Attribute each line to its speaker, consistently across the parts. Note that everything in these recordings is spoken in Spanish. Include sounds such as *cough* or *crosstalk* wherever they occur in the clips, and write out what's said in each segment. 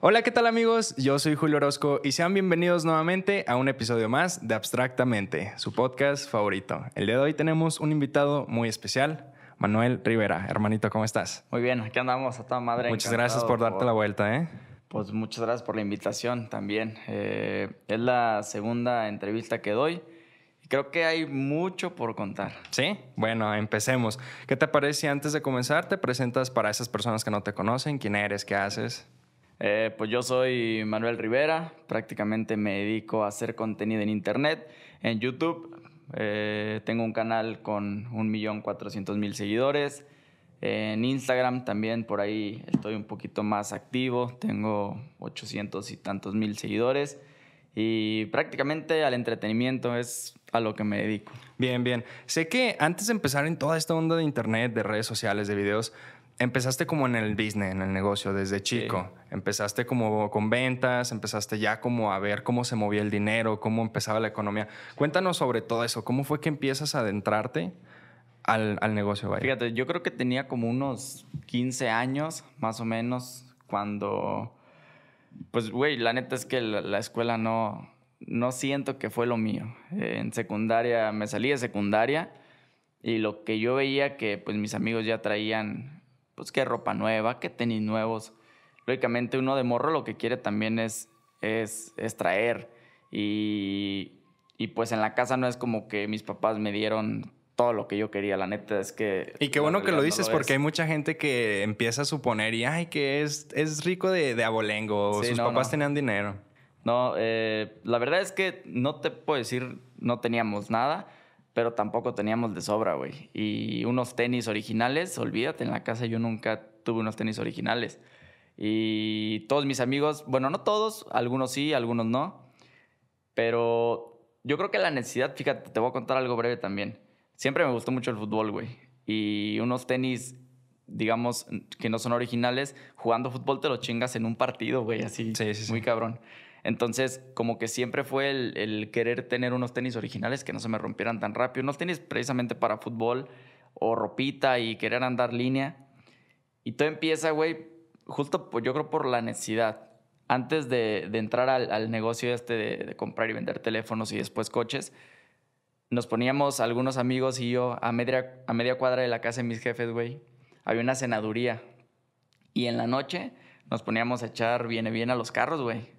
Speaker 1: Hola, ¿qué tal amigos? Yo soy Julio Orozco y sean bienvenidos nuevamente a un episodio más de Abstractamente, su podcast favorito. El día de hoy tenemos un invitado muy especial, Manuel Rivera. Hermanito, ¿cómo estás?
Speaker 2: Muy bien, aquí andamos a toda madre.
Speaker 1: Muchas gracias por darte la vuelta, ¿eh?
Speaker 2: Pues muchas gracias por la invitación también. Eh, es la segunda entrevista que doy y creo que hay mucho por contar.
Speaker 1: Sí, bueno, empecemos. ¿Qué te parece si antes de comenzar te presentas para esas personas que no te conocen? ¿Quién eres? ¿Qué haces?
Speaker 2: Eh, pues yo soy Manuel Rivera, prácticamente me dedico a hacer contenido en internet, en YouTube. Eh, tengo un canal con 1.400.000 seguidores. En Instagram también por ahí estoy un poquito más activo, tengo 800 y tantos mil seguidores y prácticamente al entretenimiento es a lo que me dedico.
Speaker 1: Bien, bien. Sé que antes de empezar en toda esta onda de internet, de redes sociales, de videos, empezaste como en el business, en el negocio desde chico. Empezaste como con ventas, empezaste ya como a ver cómo se movía el dinero, cómo empezaba la economía. Cuéntanos sobre todo eso. ¿Cómo fue que empiezas a adentrarte al, al negocio? Vaya?
Speaker 2: Fíjate, yo creo que tenía como unos 15 años, más o menos, cuando... Pues, güey, la neta es que la, la escuela no, no siento que fue lo mío. En secundaria, me salí de secundaria y lo que yo veía que pues mis amigos ya traían, pues qué ropa nueva, qué tenis nuevos. Lógicamente uno de morro lo que quiere también es, es, es traer. Y, y pues en la casa no es como que mis papás me dieron todo lo que yo quería, la neta es que...
Speaker 1: Y qué bueno que lo
Speaker 2: no
Speaker 1: dices
Speaker 2: es.
Speaker 1: porque hay mucha gente que empieza a suponer y, ay, que es, es rico de, de abolengo,
Speaker 2: Sí,
Speaker 1: sus
Speaker 2: no,
Speaker 1: papás
Speaker 2: no.
Speaker 1: tenían dinero.
Speaker 2: No, eh, la verdad es que no te puedo decir no teníamos nada, pero tampoco teníamos de sobra, güey. Y unos tenis originales, olvídate, en la casa yo nunca tuve unos tenis originales. Y todos mis amigos, bueno, no todos, algunos sí, algunos no, pero yo creo que la necesidad, fíjate, te voy a contar algo breve también. Siempre me gustó mucho el fútbol, güey. Y unos tenis, digamos, que no son originales, jugando fútbol te lo chingas en un partido, güey, así,
Speaker 1: Sí, sí, sí.
Speaker 2: muy cabrón. Entonces, como que siempre fue el, querer tener unos tenis originales que no se me rompieran tan rápido. Unos tenis precisamente para fútbol o ropita y querer andar línea. Y todo empieza, güey, justo pues, yo creo por la necesidad. Antes de, entrar al, al negocio este de, de comprar y vender teléfonos y después coches, nos poníamos algunos amigos y yo a media, a media cuadra de la casa de mis jefes, güey. Había una cenaduría. Y en la noche nos poníamos a echar viene bien a los carros, güey.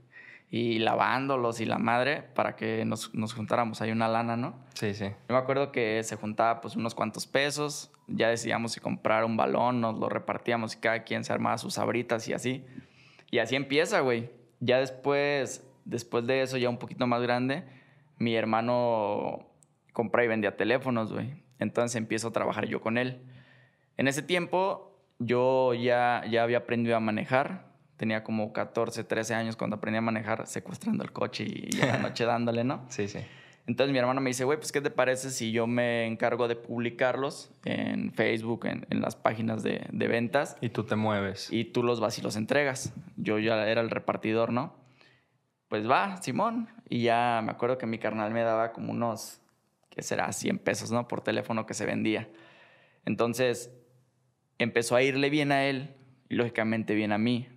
Speaker 2: Y lavándolos y la madre para que nos, nos juntáramos ahí una lana, ¿no?
Speaker 1: Sí, sí.
Speaker 2: Yo me acuerdo que se juntaba pues unos cuantos pesos, ya decidíamos si comprar un balón, nos lo repartíamos y cada quien se armaba sus sabritas y así. Y así empieza, güey. Ya después, después de eso, ya un poquito más grande, mi hermano compra y vendía teléfonos, güey. Entonces empiezo a trabajar yo con él. En ese tiempo yo ya, ya había aprendido a manejar. Tenía como 14, 13 años cuando aprendí a manejar secuestrando el coche y, y la *laughs* noche dándole, ¿no?
Speaker 1: Sí, sí.
Speaker 2: Entonces mi hermano me dice, güey, pues ¿qué te parece si yo me encargo de publicarlos en Facebook, en, en las páginas de, de ventas,
Speaker 1: Y tú te mueves.
Speaker 2: y tú los vas y los entregas? Yo ya era el repartidor, ¿no? Pues va, Simón. Y ya me acuerdo que mi carnal me daba como unos, ¿qué será? 100 pesos, ¿no? Por teléfono que se vendía. Entonces empezó a irle bien a él y lógicamente bien a mí.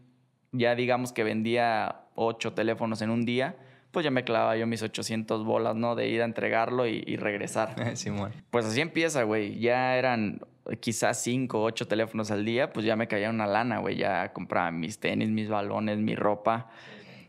Speaker 2: Ya digamos que vendía 8 teléfonos en un día, pues ya me clavaba yo mis 800 bolas, ¿no? De ir a entregarlo y, y regresar. *laughs*
Speaker 1: Simón.
Speaker 2: Pues así empieza, güey. Ya eran quizás 5 o 8 teléfonos al día, pues ya me caía una lana, güey. Ya compraba mis tenis, mis balones, mi ropa.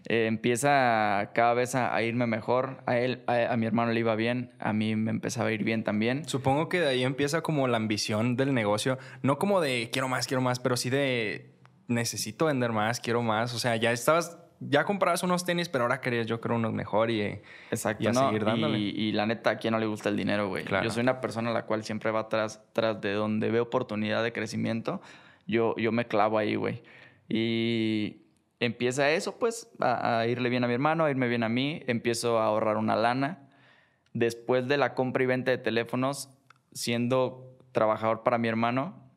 Speaker 2: Eh, empieza cada vez a, a irme mejor. A él, a, a mi hermano le iba bien, a mí me empezaba a ir bien también.
Speaker 1: Supongo que de ahí empieza como la ambición del negocio. No como de quiero más, quiero más, pero sí de necesito vender más, quiero más. O sea, ya estabas, ya comprabas unos tenis, pero ahora querías yo creo unos mejor y...
Speaker 2: Exacto,
Speaker 1: Y a
Speaker 2: ¿no?
Speaker 1: seguir dándole.
Speaker 2: Y, y la neta, ¿a quién no le gusta el dinero, güey?
Speaker 1: Claro.
Speaker 2: Yo soy una persona a la cual siempre va tras, tras de donde veo oportunidad de crecimiento. Yo, yo me clavo ahí, güey. Y empieza eso, pues, a, a irle bien a mi hermano, a irme bien a mí. Empiezo a ahorrar una lana. Después de la compra y venta de teléfonos, siendo trabajador para mi hermano,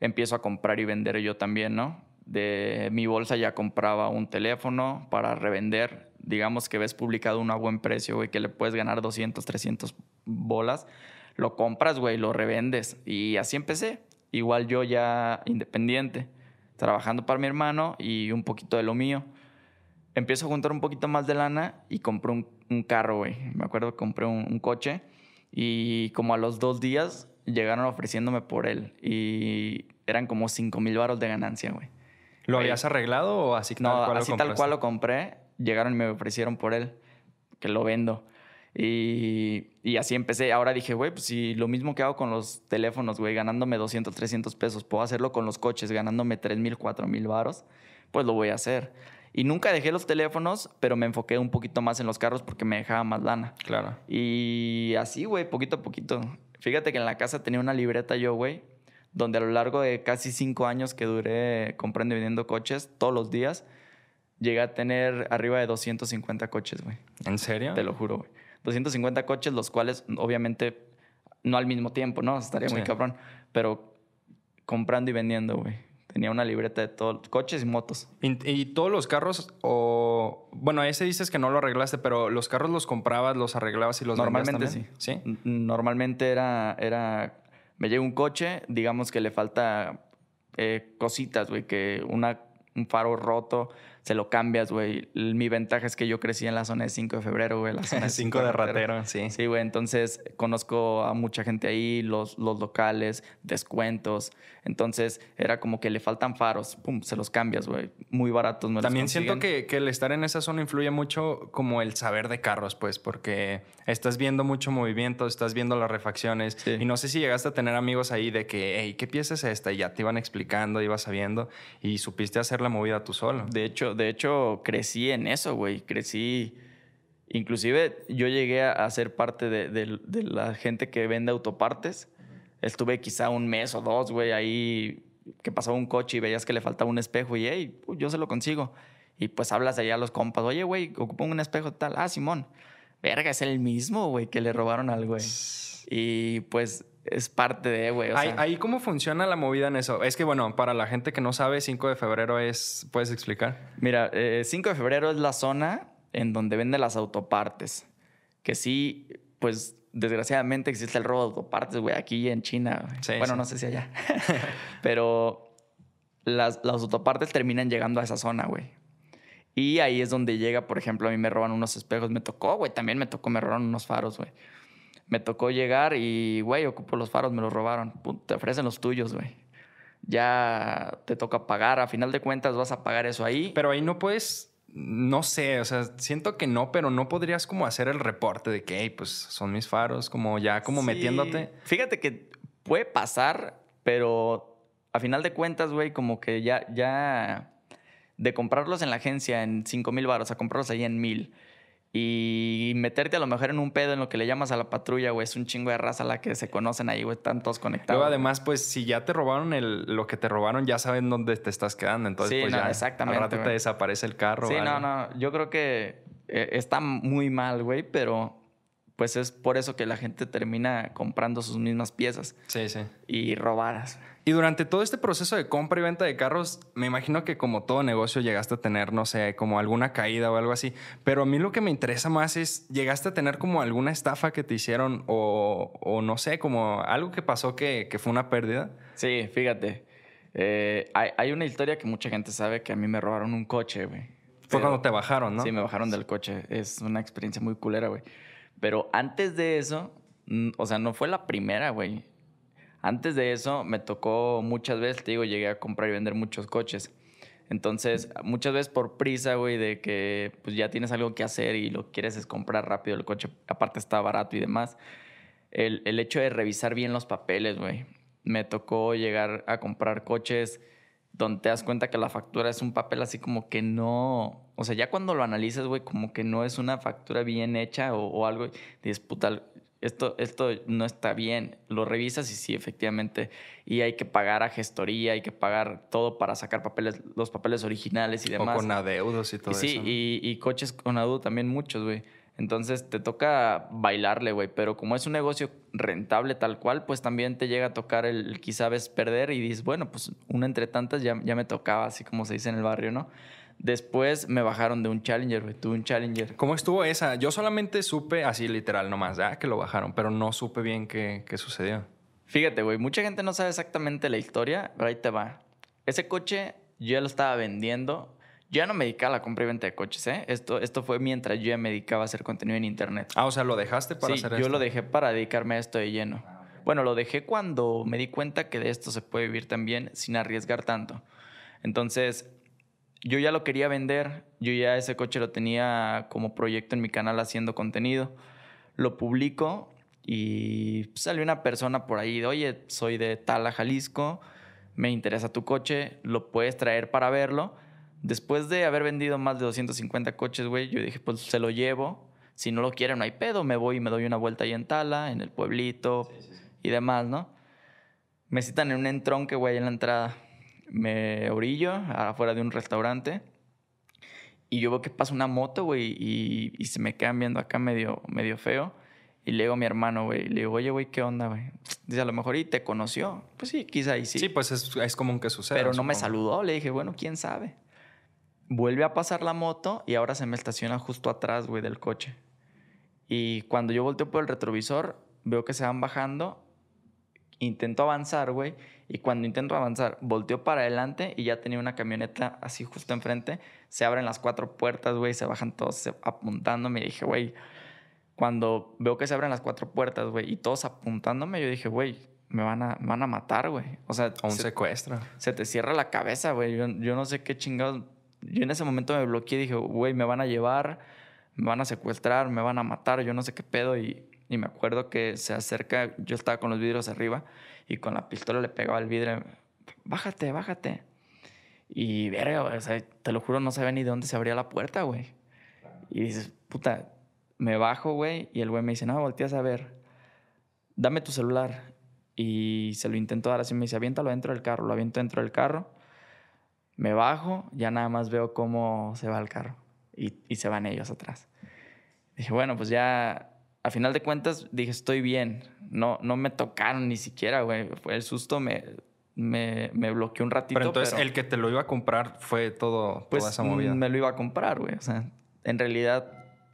Speaker 2: empiezo a comprar y vender yo también, ¿no? De mi bolsa ya compraba un teléfono para revender. Digamos que ves publicado uno a buen precio, güey, que le puedes ganar 200, 300 bolas. Lo compras, güey, lo revendes. Y así empecé. Igual yo ya independiente. trabajando para mi hermano y un poquito de lo mío. Empiezo a juntar un poquito más de lana y compré un, carro, güey. Me acuerdo que compré un, un coche y como a los dos días llegaron ofreciéndome por él y eran como 5 mil baros de ganancia, güey.
Speaker 1: ¿Lo habías arreglado o así
Speaker 2: No,
Speaker 1: tal cual lo
Speaker 2: así tal
Speaker 1: compraste?
Speaker 2: cual lo compré. Llegaron y me ofrecieron por él, que lo vendo. Y, y así empecé. Ahora dije, güey, pues si lo mismo que hago con los teléfonos, güey, ganándome 200, 300 pesos, puedo hacerlo con los coches, ganándome 3 mil, 4 mil varos, pues lo voy a hacer. Y nunca dejé los teléfonos, pero me enfoqué un poquito más en los carros porque me dejaba más lana.
Speaker 1: Claro.
Speaker 2: Y así, güey, poquito a poquito. Fíjate que en la casa tenía una libreta yo, güey, donde a lo largo de casi cinco años que duré comprando y vendiendo coches todos los días, llegué a tener arriba de 250 coches, güey.
Speaker 1: ¿En serio?
Speaker 2: Te lo juro, güey. 250 coches, los cuales obviamente no al mismo tiempo, ¿no? Estaría muy cabrón, pero comprando y vendiendo, güey. Tenía una libreta de todos, coches y motos.
Speaker 1: ¿Y, y todos los carros o... Bueno, ese dices que no lo arreglaste, pero los carros los comprabas, los arreglabas y los
Speaker 2: Normalmente sí. Normalmente era, era, me llega un coche, digamos que le falta eh, cositas, güey, que una, un faro roto, se lo cambias, güey. Mi ventaja es que yo crecí en la zona de 5 de febrero, güey. La *laughs* zona de
Speaker 1: 5 de ratero, sí.
Speaker 2: Sí, güey, entonces conozco a mucha gente ahí, los, los locales, descuentos. Entonces era como que le faltan faros, pum, se los cambias, güey. Muy baratos, me
Speaker 1: También siento que, que el estar en esa zona influye mucho como el saber de carros, pues, porque estás viendo mucho movimiento, estás viendo las refacciones.
Speaker 2: Sí.
Speaker 1: Y no sé si llegaste a tener amigos ahí de que, hey, ¿qué pieza es esta? Y ya te iban explicando, ibas sabiendo y supiste hacer la movida tú solo.
Speaker 2: De hecho, de hecho, crecí en eso, güey. Crecí. Inclusive yo llegué a, ser parte de, de- de la gente que vende autopartes. Estuve quizá un mes o dos, güey, ahí que pasaba un coche y veías que le faltaba un espejo y, hey, pues, yo se lo consigo. Y pues hablas allá a los compas, oye, güey, ocupo un espejo tal. Ah, Simón. Verga, es el mismo, güey, que le robaron al güey. Y pues es parte de, güey. o
Speaker 1: Ahí,
Speaker 2: sea-
Speaker 1: ahí cómo funciona la movida en eso. Es que, bueno, para la gente que no sabe, 5 de febrero es... ¿Puedes explicar?
Speaker 2: Mira, eh, 5 de febrero es la zona en donde venden las autopartes. Que sí, pues desgraciadamente existe el robo de autopartes, güey, aquí en China.
Speaker 1: Sí,
Speaker 2: bueno,
Speaker 1: sí.
Speaker 2: no sé si allá. *laughs* *laughs* Pero las, las autopartes terminan llegando a esa zona, güey. Y ahí es donde llega, por ejemplo, a mí me roban unos espejos. Me tocó, güey, también me tocó, me robaron unos faros, güey. Me tocó llegar y, güey, ocupo los faros, me los robaron. Pum, te ofrecen los tuyos, güey. Ya te toca pagar. A final de cuentas vas a pagar eso ahí.
Speaker 1: Pero ahí no puedes... No sé, o sea, siento que no, pero no podrías como hacer el reporte de que, hey, pues son mis faros, como ya como
Speaker 2: Sí.
Speaker 1: metiéndote.
Speaker 2: Fíjate que puede pasar, pero a final de cuentas, güey, como que ya, ya de comprarlos en la agencia en 5 mil baros a comprarlos ahí en mil y meterte a lo mejor en un pedo en lo que le llamas a la patrulla, güey, es un chingo de raza la que se conocen ahí, güey, están todos conectados.
Speaker 1: Luego, además, pues, si ya te robaron el, lo que te robaron, ya saben dónde te estás quedando. Entonces,
Speaker 2: Sí,
Speaker 1: pues
Speaker 2: no,
Speaker 1: ya
Speaker 2: exactamente,
Speaker 1: al rato te desaparece el carro.
Speaker 2: Sí, no, no, yo creo que eh, está muy mal, güey, pero pues es por eso que la gente termina comprando sus mismas piezas
Speaker 1: Sí, sí.
Speaker 2: y robadas.
Speaker 1: Y durante todo este proceso de compra y venta de carros, me imagino que como todo negocio llegaste a tener, no sé, como alguna caída o algo así. Pero a mí lo que me interesa más es, ¿llegaste a tener como alguna estafa que te hicieron o, o no sé, como algo que pasó que, que fue una pérdida?
Speaker 2: Sí, fíjate. Eh, hay, hay una historia que mucha gente sabe que a mí me robaron un coche, güey.
Speaker 1: Fue cuando te bajaron, ¿no?
Speaker 2: Sí, me bajaron del coche. Es una experiencia muy culera, güey. Pero antes de eso, mm, o sea, no fue la primera, güey. Antes de eso, me tocó muchas veces, te digo, llegué a comprar y vender muchos coches. Entonces, muchas veces por prisa, güey, de que pues ya tienes algo que hacer y lo quieres es comprar rápido el coche, aparte está barato y demás. El, el hecho de revisar bien los papeles, güey. Me tocó llegar a comprar coches donde te das cuenta que la factura es un papel así como que no... O sea, ya cuando lo analizas, güey, como que no es una factura bien hecha o, o algo, dices, puta, esto, esto no está bien. Lo revisas y sí, efectivamente. Y hay que pagar a gestoría, hay que pagar todo para sacar papeles, los papeles originales y
Speaker 1: O
Speaker 2: demás.
Speaker 1: con adeudos y todo
Speaker 2: Y sí,
Speaker 1: eso. ¿no?
Speaker 2: y, y coches con adu también muchos, güey. Entonces te toca bailarle, güey. Pero como es un negocio rentable tal cual, pues también te llega a tocar el quizá ves perder y dices, bueno, pues una entre tantas ya, ya me tocaba, así como se dice en el barrio, ¿no? Después me bajaron de un Challenger, güey. Tuve un Challenger.
Speaker 1: ¿Cómo estuvo esa? Yo solamente supe, así literal nomás, ya que lo bajaron, pero no supe bien qué, qué sucedió.
Speaker 2: Fíjate, güey, mucha gente no sabe exactamente la historia, pero ahí te va. Ese coche yo ya lo estaba vendiendo. Yo ya no me dedicaba a la compra y venta de coches, ¿eh? Esto, esto fue mientras yo ya me dedicaba a hacer contenido en internet.
Speaker 1: Ah, o sea, lo dejaste para
Speaker 2: sí,
Speaker 1: hacer
Speaker 2: yo
Speaker 1: esto.
Speaker 2: lo dejé para dedicarme a esto de lleno. Bueno, lo dejé cuando me di cuenta que de esto se puede vivir también sin arriesgar tanto. Entonces, yo ya lo quería vender, yo ya ese coche lo tenía como proyecto en mi canal haciendo contenido. Lo publico y salió una persona por ahí, de, oye, soy de Tala, Jalisco, me interesa tu coche, lo puedes traer para verlo. Después de haber vendido más de 250 coches, güey, yo dije, pues se lo llevo. Si no lo quieren, no hay pedo, me voy y me doy una vuelta ahí en Tala, en el pueblito y demás, ¿no? Me citan en un entronque, güey, en la entrada. Me orillo afuera de un restaurante y yo veo que pasa una moto, güey, y, y se me quedan viendo acá medio, medio feo. Y le digo a mi hermano, güey, le digo, oye, güey, ¿qué onda, güey? Dice, a lo mejor y te conoció. Pues sí, quizá y sí.
Speaker 1: Sí, pues es, es común que suceda.
Speaker 2: Pero no me saludó. Le dije, bueno, quién sabe. Vuelve a pasar la moto y ahora se me estaciona justo atrás, güey, del coche. Y cuando yo volteo por el retrovisor, veo que se van bajando. Intento avanzar, güey. Y cuando intento avanzar, volteo para adelante y ya tenía una camioneta así justo enfrente. Se abren las cuatro puertas, güey, se bajan todos apuntándome. Y dije, güey, cuando veo que se abren las cuatro puertas, güey, y todos apuntándome, yo dije, güey, me van a, me van a matar, güey. O sea,
Speaker 1: O un
Speaker 2: se-
Speaker 1: secuestro.
Speaker 2: se te cierra la cabeza, güey. Yo, yo no sé qué chingados. Yo en ese momento me bloqueé y dije, güey, me van a llevar, me van a secuestrar, me van a matar, yo no sé qué pedo. Y, y me acuerdo que se acerca, yo estaba con los vidrios arriba y con la pistola le pegaba al vidrio, bájate, bájate. Y verga, o sea, te lo juro, no sabía ni de dónde se abría la puerta, güey. Y dices, puta, me bajo, güey, y el güey me dice, no, volteas a ver, dame tu celular. Y se lo intento dar así, me dice, aviéntalo dentro del carro, lo aviento dentro del carro. Me bajo, ya nada más veo cómo se va el carro y, y se van ellos atrás. Dije, bueno, pues ya, a final de cuentas, dije, estoy bien. No, no me tocaron ni siquiera, güey. Fue el susto, me, me, me bloqueó un ratito.
Speaker 1: Pero entonces
Speaker 2: pero,
Speaker 1: el que te lo iba a comprar fue todo,
Speaker 2: pues,
Speaker 1: toda esa movida.
Speaker 2: me lo iba a comprar, güey. O sea, en realidad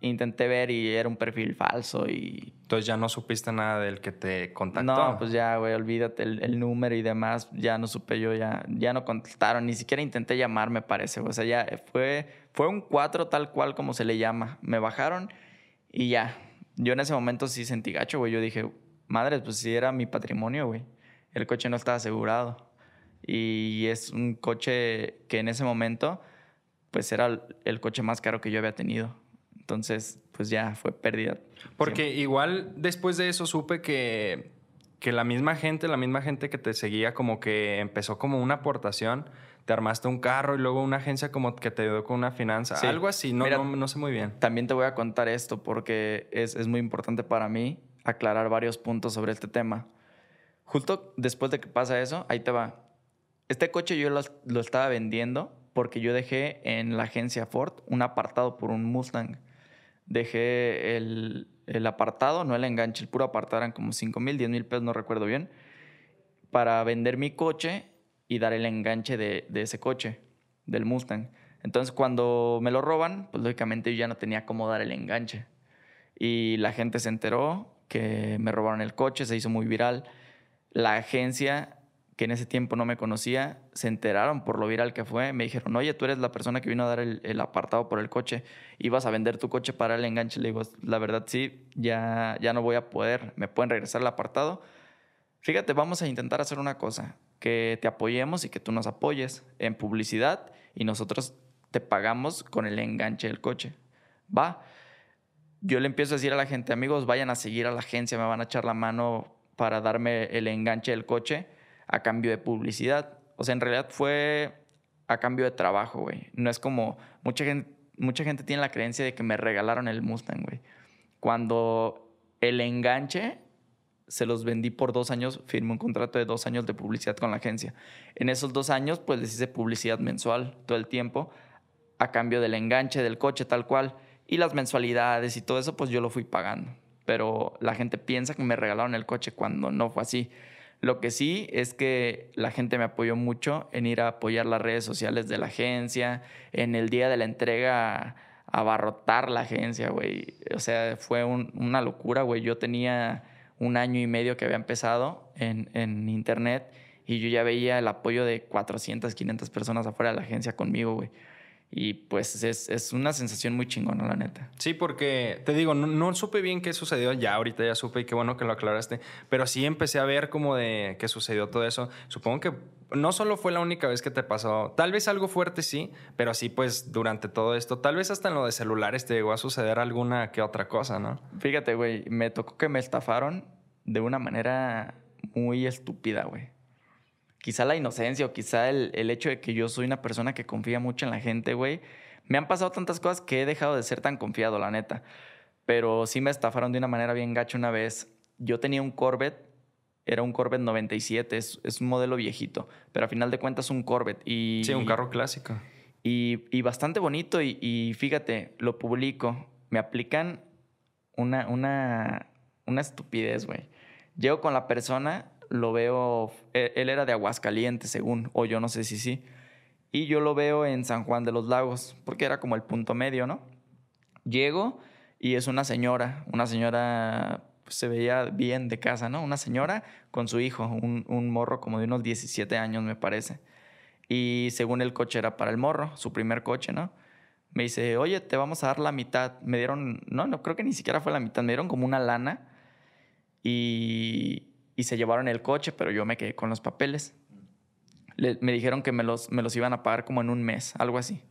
Speaker 2: intenté ver y era un perfil falso y
Speaker 1: Entonces ya no supiste nada del que te contactó.
Speaker 2: no, pues ya, güey, olvídate el, el número y demás. Ya no supe yo, ya, ya no contestaron. Ni siquiera intenté llamar, me parece. O sea, ya fue, fue un 4 tal cual como se le llama. Me bajaron y ya. Yo en ese momento sí sentí gacho, güey. Yo dije, madre, pues sí era mi patrimonio, güey. El coche no estaba asegurado. Y es un coche que en ese momento, pues era el coche más caro que yo había tenido. Entonces, pues ya fue pérdida.
Speaker 1: Porque igual después de eso supe que, que la misma gente, la misma gente que te seguía, como que empezó como una aportación. Te armaste un carro y luego una agencia como que te ayudó con una finanza.
Speaker 2: Sí.
Speaker 1: Algo así, no,
Speaker 2: Mira,
Speaker 1: no, no sé muy bien.
Speaker 2: También te voy a contar esto porque es, es muy importante para mí aclarar varios puntos sobre este tema. Justo después de que pasa eso, ahí te va. Este coche yo lo, lo estaba vendiendo porque yo dejé en la agencia Ford un apartado por un Mustang. Dejé el, el apartado, no el enganche, el puro apartado eran como 5 mil, 10 mil pesos, no recuerdo bien, para vender mi coche y dar el enganche de, de ese coche, del Mustang. Entonces, cuando me lo roban, pues lógicamente yo ya no tenía cómo dar el enganche. Y la gente se enteró que me robaron el coche, se hizo muy viral. La agencia, que en ese tiempo no me conocía, se enteraron por lo viral que fue. Me dijeron, oye, tú eres la persona que vino a dar el, apartado por el coche. Ibas a vender tu coche para el enganche. Le digo, la verdad sí, ya, ya no voy a poder. ¿Me pueden regresar el apartado? Fíjate, vamos a intentar hacer una cosa, que te apoyemos y que tú nos apoyes en publicidad y nosotros te pagamos con el enganche del coche. Va. Yo le empiezo a decir a la gente, amigos, vayan a seguir a la agencia, me van a echar la mano para darme el enganche del coche a cambio de publicidad. O sea, en realidad fue a cambio de trabajo, güey. No es como mucha gente, mucha gente tiene la creencia de que me regalaron el Mustang, güey. Cuando el enganche se los vendí por dos años, firmé un contrato de dos años de publicidad con la agencia. En esos dos años, pues les hice publicidad mensual todo el tiempo a cambio del enganche del coche tal cual. Y las mensualidades y todo eso, pues yo lo fui pagando. Pero la gente piensa que me regalaron el coche cuando no fue así. Lo que sí es que la gente me apoyó mucho en ir a apoyar las redes sociales de la agencia, en el día de la entrega abarrotar la agencia, güey. O sea, fue un- una locura, güey. Yo tenía un año y medio que había empezado en, en internet y yo ya veía el apoyo de 400, 500 personas afuera de la agencia conmigo, güey. Y pues es, es, una sensación muy chingona, la neta.
Speaker 1: Sí, porque te digo, no, no, supe bien qué sucedió, ya ahorita ya supe y qué bueno que lo aclaraste, pero sí empecé a ver como de qué sucedió todo eso. Supongo que no solo fue la única vez que te pasó, tal vez algo fuerte sí, pero sí pues durante todo esto, tal vez hasta en lo de celulares te llegó a suceder alguna que otra cosa, ¿no?
Speaker 2: Fíjate, güey, me tocó que me estafaron de una manera muy estúpida, güey quizá la inocencia o quizá el, hecho de que yo soy una persona que confía mucho en la gente, güey. Me han pasado tantas cosas que he dejado de ser tan confiado, la neta. Pero sí me estafaron de una manera bien gacha una vez. Yo tenía un Corvette, era un Corvette 97, es, es un modelo viejito, pero a final de cuentas un Corvette. Y,
Speaker 1: sí, un carro clásico.
Speaker 2: Y, y bastante bonito y, y, fíjate, lo publico, me aplican una, una, una estupidez, güey. Llego con la persona lo veo, e, él era de Aguascalientes, según, o yo no sé si sí. Y yo lo veo en San Juan de los Lagos, porque era como el punto medio, ¿no? Llego y es una señora, una señora pues, se veía bien de casa, ¿no? Una señora con su hijo, un, un, morro como de unos 17 años, me parece. Y según el coche era para el morro, su primer coche, ¿no? Me dice, oye, te vamos a dar la mitad. Me dieron, no, no creo que ni siquiera fue la mitad, me dieron como una lana. Y, y se llevaron el coche, pero yo me quedé con los papeles. me dijeron que me los, me los iban a pagar como en un mes, algo así.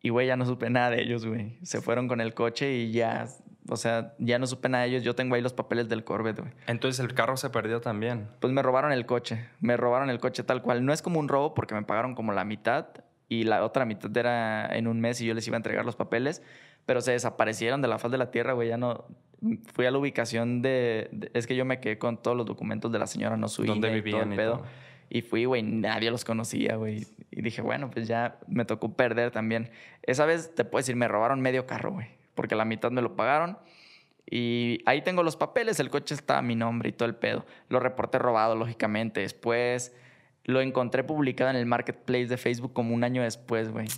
Speaker 2: Y, güey, ya no supe nada de ellos, güey. Se fueron con el coche y ya, o sea, ya no supe nada de ellos. Yo tengo ahí los papeles del Corvette, güey.
Speaker 1: Entonces el carro se perdió también.
Speaker 2: Pues me robaron el coche. Me robaron el coche tal cual. No es como un robo porque me pagaron como la mitad y la otra mitad era en un mes y yo les iba a entregar los papeles, pero se desaparecieron de la faz de la tierra, güey. Ya no, fui a la ubicación de, Es que yo me quedé con todos los documentos de la señora, no su ¿Dónde vivían y todo el pedo. Y, fui, güey, nadie los conocía, güey. Y dije, bueno, pues ya me tocó perder también. Esa vez, te puedo decir, me robaron medio carro, güey. Porque la mitad me lo pagaron. Y ahí tengo los papeles, el coche está a mi nombre y todo el pedo. Lo reporté robado, lógicamente. Después lo encontré publicado en el marketplace de Facebook como un año después, güey.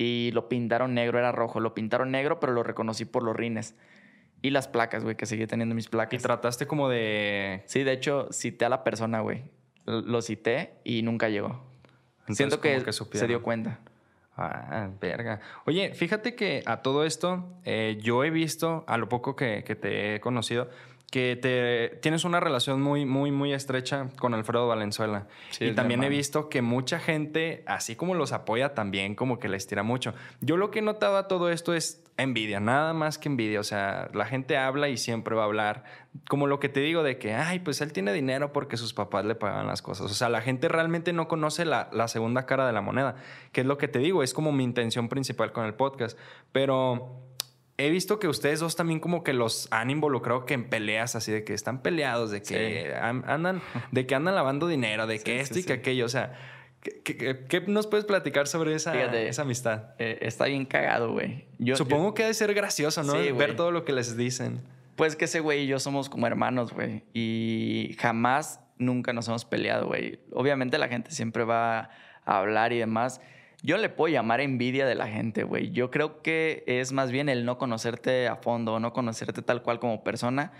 Speaker 2: Y lo pintaron negro, era rojo. Lo pintaron negro, pero lo reconocí por los rines. Y las placas, güey, que seguí teniendo mis placas.
Speaker 1: Y trataste como de...
Speaker 2: Sí, de hecho, cité a la persona, güey. Lo cité y nunca llegó. Siento que, se dio cuenta.
Speaker 1: Ah, verga. Oye, fíjate que a todo esto, eh, yo he visto, a lo poco que, que te he conocido, que te, tienes una relación muy, muy, muy estrecha con Alfredo Valenzuela. y también he visto que mucha gente, así como los apoya, también como que les tira mucho. Yo lo que he notado a todo esto es envidia, nada más que envidia. O sea, la gente habla y siempre va a hablar. Como lo que te digo de que, ay, pues él tiene dinero porque sus papás le pagan las cosas. O sea, la gente realmente no conoce la, la segunda cara de la moneda, que es lo que te digo, es como mi intención principal con el podcast. Pero he visto que ustedes dos también como que los han involucrado que en peleas así de que están peleados, de que andan, de que andan lavando dinero, de *laughs* que esto y que aquello. O sea, ¿qué, nos puedes platicar sobre esa, esa amistad?
Speaker 2: Eh, está bien cagado, güey.
Speaker 1: Supongo que debe ser gracioso, ¿no? Ver todo lo que les dicen.
Speaker 2: Pues que ese güey y yo somos como hermanos, güey. Y jamás, nunca nos hemos peleado, güey. Obviamente la gente siempre va a hablar y demás. Yo le puedo llamar envidia de la gente, güey. Yo creo que es más bien el no conocerte a fondo, no conocerte tal cual como persona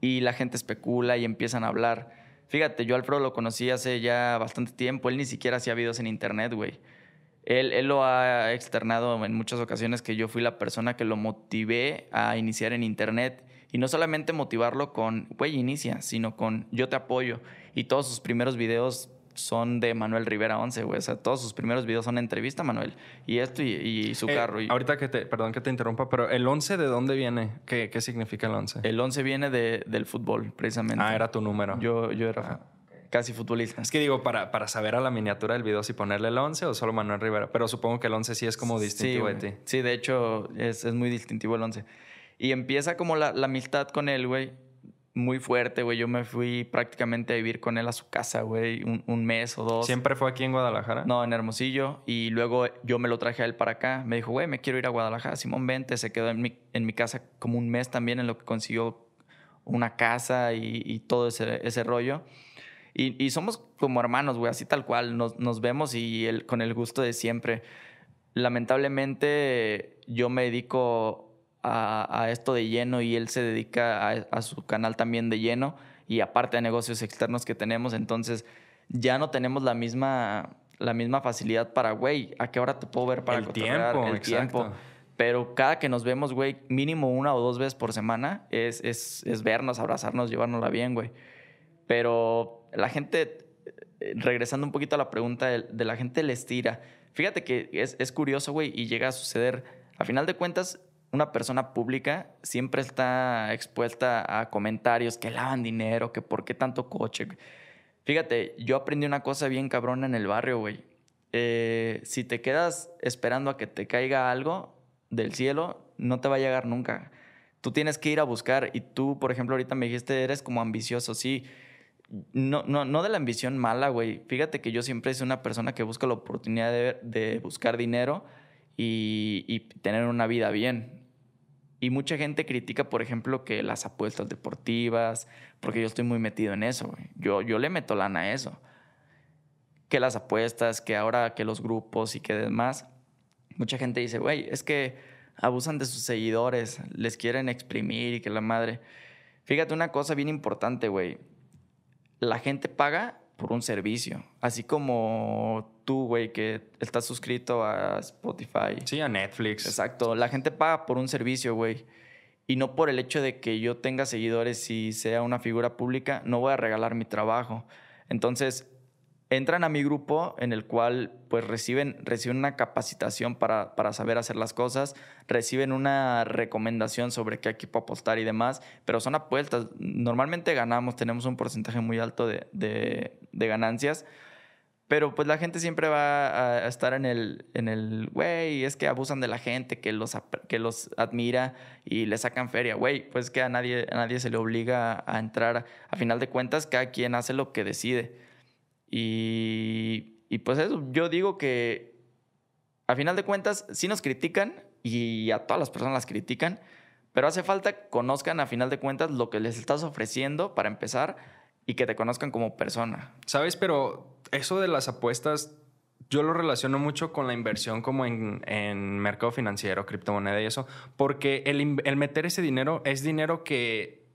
Speaker 2: y la gente especula y empiezan a hablar. Fíjate, yo Alfredo lo conocí hace ya bastante tiempo, él ni siquiera hacía videos en internet, güey. Él, él, lo ha externado en muchas ocasiones que yo fui la persona que lo motivé a iniciar en internet. Y no solamente motivarlo con, güey, inicia, sino con yo te apoyo. Y todos sus primeros videos son de Manuel Rivera 11, güey. O sea, todos sus primeros videos son entrevista, Manuel. Y esto y, su eh, carro.
Speaker 1: Ahorita que te, perdón que te interrumpa, pero ¿el 11 de dónde viene? ¿Qué, qué significa el 11?
Speaker 2: El 11 viene de, del fútbol, precisamente.
Speaker 1: Ah, era tu número.
Speaker 2: Yo, yo era ah. casi futbolista.
Speaker 1: Es que digo, para, para saber a la miniatura del video si ponerle el 11 o solo Manuel Rivera. Pero supongo que el 11 sí es como distintivo
Speaker 2: de
Speaker 1: ti.
Speaker 2: Sí, de hecho, es, es, muy distintivo el 11. Y empieza como la, la amistad con él, güey muy fuerte, güey. Yo me fui prácticamente a vivir con él a su casa, güey, un, mes o dos.
Speaker 1: ¿Siempre fue aquí en Guadalajara?
Speaker 2: No, en Hermosillo. Y luego yo me lo traje a él para acá. Me dijo, güey, me quiero ir a Guadalajara. Simón, vente. Se quedó en mi, en mi casa como un mes también en lo que consiguió una casa y, todo ese, ese rollo. Y, y, somos como hermanos, güey, así tal cual. Nos, nos vemos y el, con el gusto de siempre. Lamentablemente yo me dedico a, esto de lleno y él se dedica a, su canal también de lleno y aparte de negocios externos que tenemos. Entonces, ya no tenemos la misma, la misma facilidad para, güey, ¿a qué hora te puedo ver para
Speaker 1: El tiempo,
Speaker 2: El
Speaker 1: exacto.
Speaker 2: tiempo. Pero cada que nos vemos, güey, mínimo una o dos veces por semana es, es, es vernos, abrazarnos, llevárnosla bien, güey. Pero la gente, eh, regresando un poquito a la pregunta de, de la gente les tira. Fíjate que es, es curioso, güey, y llega a suceder. A final de cuentas, una persona pública siempre está expuesta a comentarios que lavan dinero, que por qué tanto coche. Fíjate, yo aprendí una cosa bien cabrona en el barrio, güey. Eh, si te quedas esperando a que te caiga algo del cielo, no te va a llegar nunca. Tú tienes que ir a buscar y tú, por ejemplo, ahorita me dijiste, eres como ambicioso, sí. No, no, no de la ambición mala, güey. Fíjate que yo siempre soy una persona que busca la oportunidad de, de buscar dinero y, y tener una vida bien. Y mucha gente critica, por ejemplo, que las apuestas deportivas, porque yo estoy muy metido en eso. Yo, yo le meto lana a eso. Que las apuestas, que ahora que los grupos y que demás. Mucha gente dice, güey, es que abusan de sus seguidores, les quieren exprimir y que la madre. Fíjate una cosa bien importante, güey. La gente paga por un servicio. Así como tú, güey, que estás suscrito a Spotify.
Speaker 1: Sí, a Netflix.
Speaker 2: Exacto. La gente paga por un servicio, güey. Y no por el hecho de que yo tenga seguidores y sea una figura pública, no voy a regalar mi trabajo. Entonces, entran a mi grupo en el cual pues reciben, reciben una capacitación para, para saber hacer las cosas, reciben una recomendación sobre qué equipo apostar y demás, pero son apuestas. Normalmente ganamos, tenemos un porcentaje muy alto de, de, de ganancias, pero pues la gente siempre va a estar en el, en el, güey, es que abusan de la gente, que los, que los admira y le sacan feria, güey, pues que a nadie, a nadie se le obliga a entrar. A final de cuentas, cada quien hace lo que decide. Y, y pues eso, yo digo que a final de cuentas sí nos critican y a todas las personas las critican, pero hace falta conozcan a final de cuentas lo que les estás ofreciendo para empezar y que te conozcan como persona.
Speaker 1: ¿Sabes? Pero eso de las apuestas, yo lo relaciono mucho con la inversión como en, en mercado financiero, criptomoneda y eso, porque el, el meter ese dinero es dinero que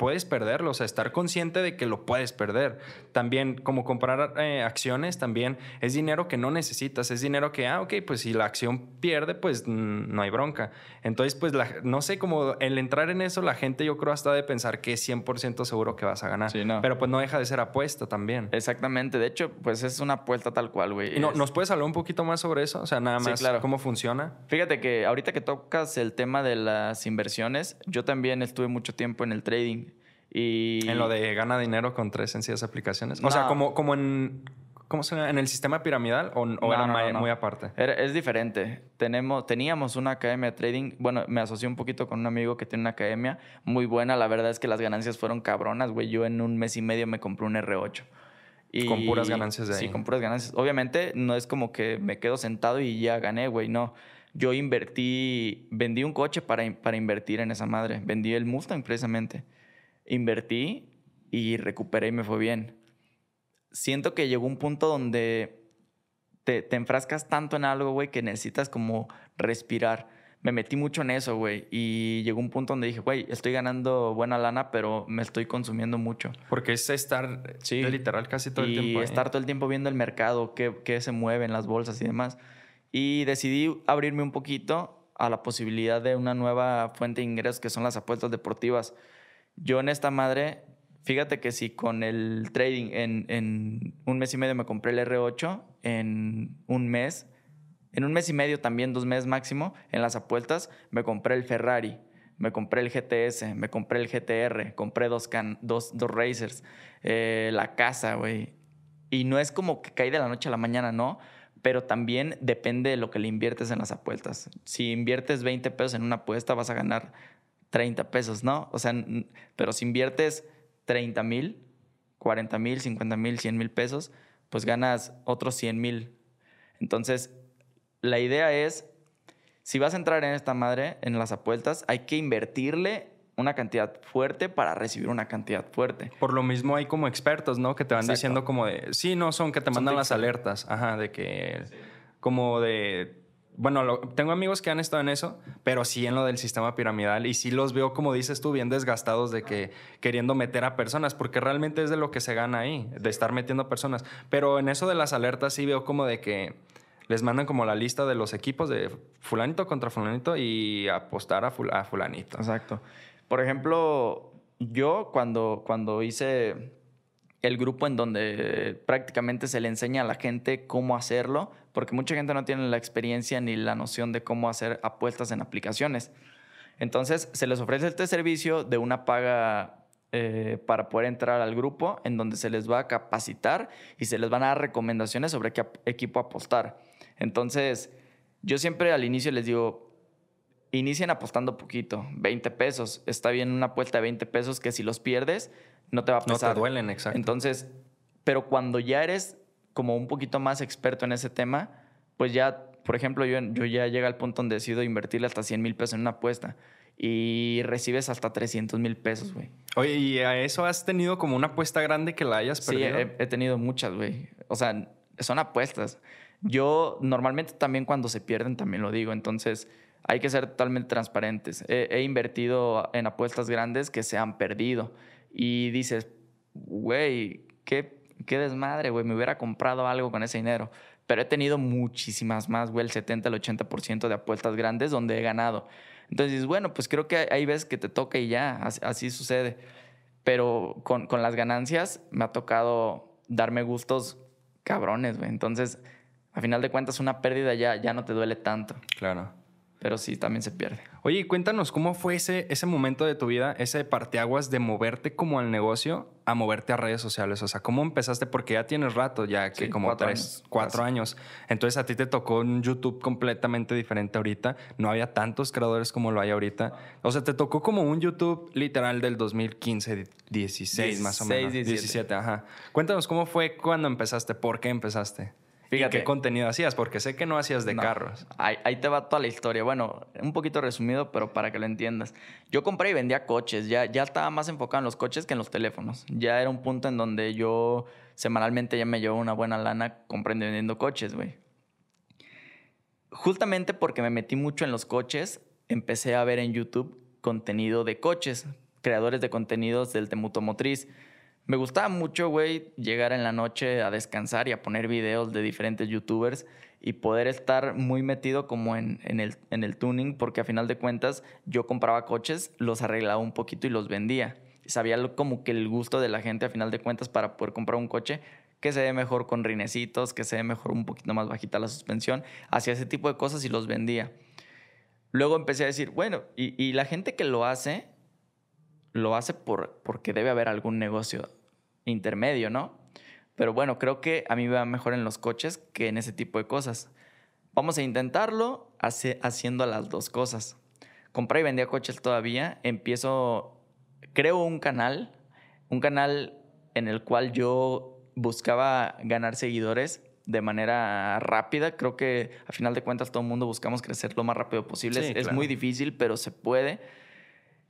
Speaker 1: puedes perderlo, o sea, estar consciente de que lo puedes perder. También, como comprar eh, acciones, también es dinero que no necesitas, es dinero que, ah, ok, pues si la acción pierde, pues mm, no hay bronca. Entonces, pues, la- no sé, como el entrar en eso, la gente yo creo hasta de pensar que es 100% seguro que vas a ganar.
Speaker 2: Sí, no.
Speaker 1: Pero pues no deja de ser apuesta también.
Speaker 2: Exactamente, de hecho, pues es una apuesta tal cual, güey.
Speaker 1: No- ¿Nos puedes hablar un poquito más sobre eso? O sea, nada
Speaker 2: Sí,
Speaker 1: más
Speaker 2: claro.
Speaker 1: cómo funciona.
Speaker 2: Fíjate que ahorita que tocas el tema de las inversiones, yo también estuve mucho tiempo en el trading y...
Speaker 1: En lo de gana dinero con tres sencillas aplicaciones. O sea, como, como en. ¿Cómo se llama? ¿En el sistema piramidal o, o
Speaker 2: No,
Speaker 1: era
Speaker 2: no,
Speaker 1: muy aparte?
Speaker 2: Era- es diferente. Tenemos, teníamos una academia de trading. Bueno, me asocié un poquito con un amigo que tiene una academia muy buena. La verdad es que las ganancias fueron cabronas, güey. Yo en un mes y medio me compré un R8. Y,
Speaker 1: Con puras ganancias de
Speaker 2: Sí,
Speaker 1: ahí.
Speaker 2: con puras ganancias. Obviamente no es como que me quedo sentado y ya gané, güey. No. Yo invertí, vendí un coche para, para invertir en esa madre. Vendí el Mustang precisamente. Invertí y recuperé y me fue bien. Siento que llegó un punto donde te, te enfrascas tanto en algo, güey, que necesitas como respirar. Me metí mucho en eso, güey. Y llegó un punto donde dije, güey, estoy ganando buena lana, pero me estoy consumiendo mucho.
Speaker 1: Porque es estar
Speaker 2: Sí.
Speaker 1: literal casi todo el
Speaker 2: y
Speaker 1: tiempo. ahí.
Speaker 2: estar todo el tiempo viendo el mercado, qué, qué se mueve en las bolsas y demás. Y decidí abrirme un poquito a la posibilidad de una nueva fuente de ingresos que son las apuestas deportivas. Yo en esta madre, fíjate que si con el trading en, un mes y medio me compré el R8, en un mes, en un mes y medio también, dos meses máximo, en las apuestas me compré el Ferrari, me compré el GTS, me compré el GTR, compré dos, can, dos, dos Racers, eh, la casa, güey. Y no es como que cae de la noche a la mañana, no. Pero también depende de lo que le inviertes en las apuestas. Si inviertes 20 pesos en una apuesta, vas a ganar 30 pesos, ¿no? O sea, pero si inviertes 30 mil, 40 mil, 50 mil, 100 mil pesos, pues ganas otros 100 mil. Entonces, la idea es, si vas a entrar en esta madre, en las apuestas, hay que invertirle una cantidad fuerte para recibir una cantidad fuerte.
Speaker 1: Por lo mismo hay como expertos, ¿no? Que te van
Speaker 2: Exacto.
Speaker 1: diciendo como de... Sí, no, son que te
Speaker 2: Son
Speaker 1: mandan las alertas. Ajá, de que... Como de... bueno, lo- tengo amigos que han estado en eso, pero sí en lo del sistema piramidal y sí los veo, como dices tú, bien desgastados de que queriendo meter a personas, porque realmente es de lo que se gana ahí, de estar metiendo personas. Pero en eso de las alertas sí veo como de que les mandan como la lista de los equipos de fulanito contra fulanito y apostar a, a fulanito.
Speaker 2: Exacto. Por ejemplo, yo cuando, cuando hice el grupo en donde prácticamente se le enseña a la gente cómo hacerlo, porque mucha gente no tiene la experiencia ni la noción de cómo hacer apuestas en aplicaciones. Entonces, se les ofrece este servicio de una paga eh, para poder entrar al grupo, en donde se les va a capacitar y se les van a dar recomendaciones sobre qué equipo apostar. Entonces, yo siempre al inicio les digo, inicien apostando poquito, 20 pesos. Está bien una apuesta de 20 pesos que si los pierdes, no te va a
Speaker 1: No
Speaker 2: pesar.
Speaker 1: te duelen, exacto.
Speaker 2: Entonces, pero cuando ya eres como un poquito más experto en ese tema, pues ya, por ejemplo, yo, yo ya llega al punto donde decido invertirle hasta 100 mil pesos en una apuesta y recibes hasta 300 mil pesos, güey.
Speaker 1: Oye, ¿y a eso has tenido como una apuesta grande que la hayas
Speaker 2: Sí,
Speaker 1: perdido?
Speaker 2: he, he tenido muchas, güey. O sea, son apuestas. Yo normalmente también cuando se pierden también lo digo. Entonces, hay que ser totalmente transparentes. He, he invertido en apuestas grandes que se han perdido. Y dices, güey, qué, qué desmadre, güey. Me hubiera comprado algo con ese dinero. Pero he tenido muchísimas más, güey, el 70, el 80% de apuestas grandes donde he ganado. Entonces, bueno, pues creo que hay veces que te toca y ya, así, así sucede. Pero con, con las ganancias me ha tocado darme gustos cabrones, güey. Entonces, a final de cuentas, una pérdida ya, ya no te duele tanto.
Speaker 1: Claro.
Speaker 2: Pero sí, también se pierde.
Speaker 1: Oye, cuéntanos cómo fue ese, ese momento de tu vida, ese parteaguas de moverte como al negocio a moverte a redes sociales. O sea, ¿cómo empezaste? Porque ya tienes rato, ya que
Speaker 2: Sí,
Speaker 1: como
Speaker 2: cuatro
Speaker 1: tres,
Speaker 2: años,
Speaker 1: cuatro
Speaker 2: casi.
Speaker 1: años. Entonces a ti te tocó un YouTube completamente diferente ahorita. No había tantos creadores como lo hay ahorita. O sea, te tocó como un YouTube literal del 2015, 16 más o
Speaker 2: 16,
Speaker 1: menos.
Speaker 2: 17.
Speaker 1: 17, ajá. Cuéntanos cómo fue cuando empezaste, por qué empezaste.
Speaker 2: Fíjate.
Speaker 1: ¿Y qué contenido hacías? Porque sé que no hacías de
Speaker 2: No.
Speaker 1: carros.
Speaker 2: Ahí, ahí te va toda la historia. Bueno, un poquito resumido, pero para que lo entiendas. Yo compré y vendía coches. Ya, ya estaba más enfocado en los coches que en los teléfonos. Ya era un punto en donde yo semanalmente ya me llevo una buena lana comprando y vendiendo coches, güey. Justamente porque me metí mucho en los coches, empecé a ver en YouTube contenido de coches, creadores de contenidos del Temutomotriz. Me gustaba mucho, güey, llegar en la noche a descansar y a poner videos de diferentes youtubers y poder estar muy metido como en, en el, en el tuning, porque a final de cuentas yo compraba coches, los arreglaba un poquito y los vendía. Sabía como que el gusto de la gente a final de cuentas para poder comprar un coche que se ve mejor con rinecitos, que se ve mejor un poquito más bajita la suspensión. Hacía ese tipo de cosas y los vendía. Luego empecé a decir, bueno, y, y la gente que lo hace, lo hace por, porque debe haber algún negocio intermedio, ¿no? Pero bueno, creo que a mí me va mejor en los coches que en ese tipo de cosas. Vamos a intentarlo hace- haciendo las dos cosas. Compré y vendía coches todavía. Empiezo, creo un canal, un canal en el cual yo buscaba ganar seguidores de manera rápida. Creo que a final de cuentas todo el mundo buscamos crecer lo más rápido posible.
Speaker 1: Sí,
Speaker 2: es, muy difícil, pero se puede.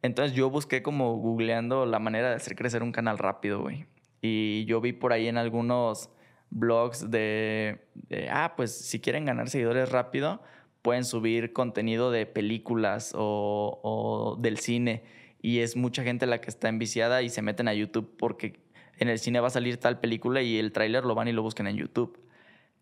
Speaker 2: Entonces yo busqué como googleando la manera de hacer crecer un canal rápido, güey. Y yo vi por ahí en algunos blogs de, ah, pues si quieren ganar seguidores rápido, pueden subir contenido de películas o, o del cine. Y es mucha gente la que está enviciada y se meten a YouTube porque en el cine va a salir tal película y el tráiler lo van y lo buscan en YouTube.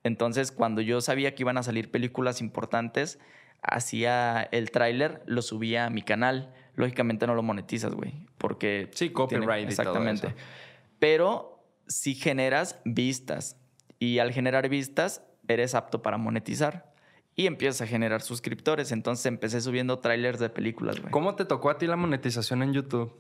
Speaker 2: Entonces, cuando yo sabía que iban a salir películas importantes, hacía el tráiler, lo subía a mi canal. Lógicamente no lo monetizas, güey, porque...
Speaker 1: Sí, copyright y todo
Speaker 2: Exactamente.
Speaker 1: eso.
Speaker 2: Pero si generas vistas y al generar vistas eres apto para monetizar y empiezas a generar suscriptores. Entonces empecé subiendo trailers de películas, güey.
Speaker 1: ¿Cómo te tocó a ti la monetización en YouTube?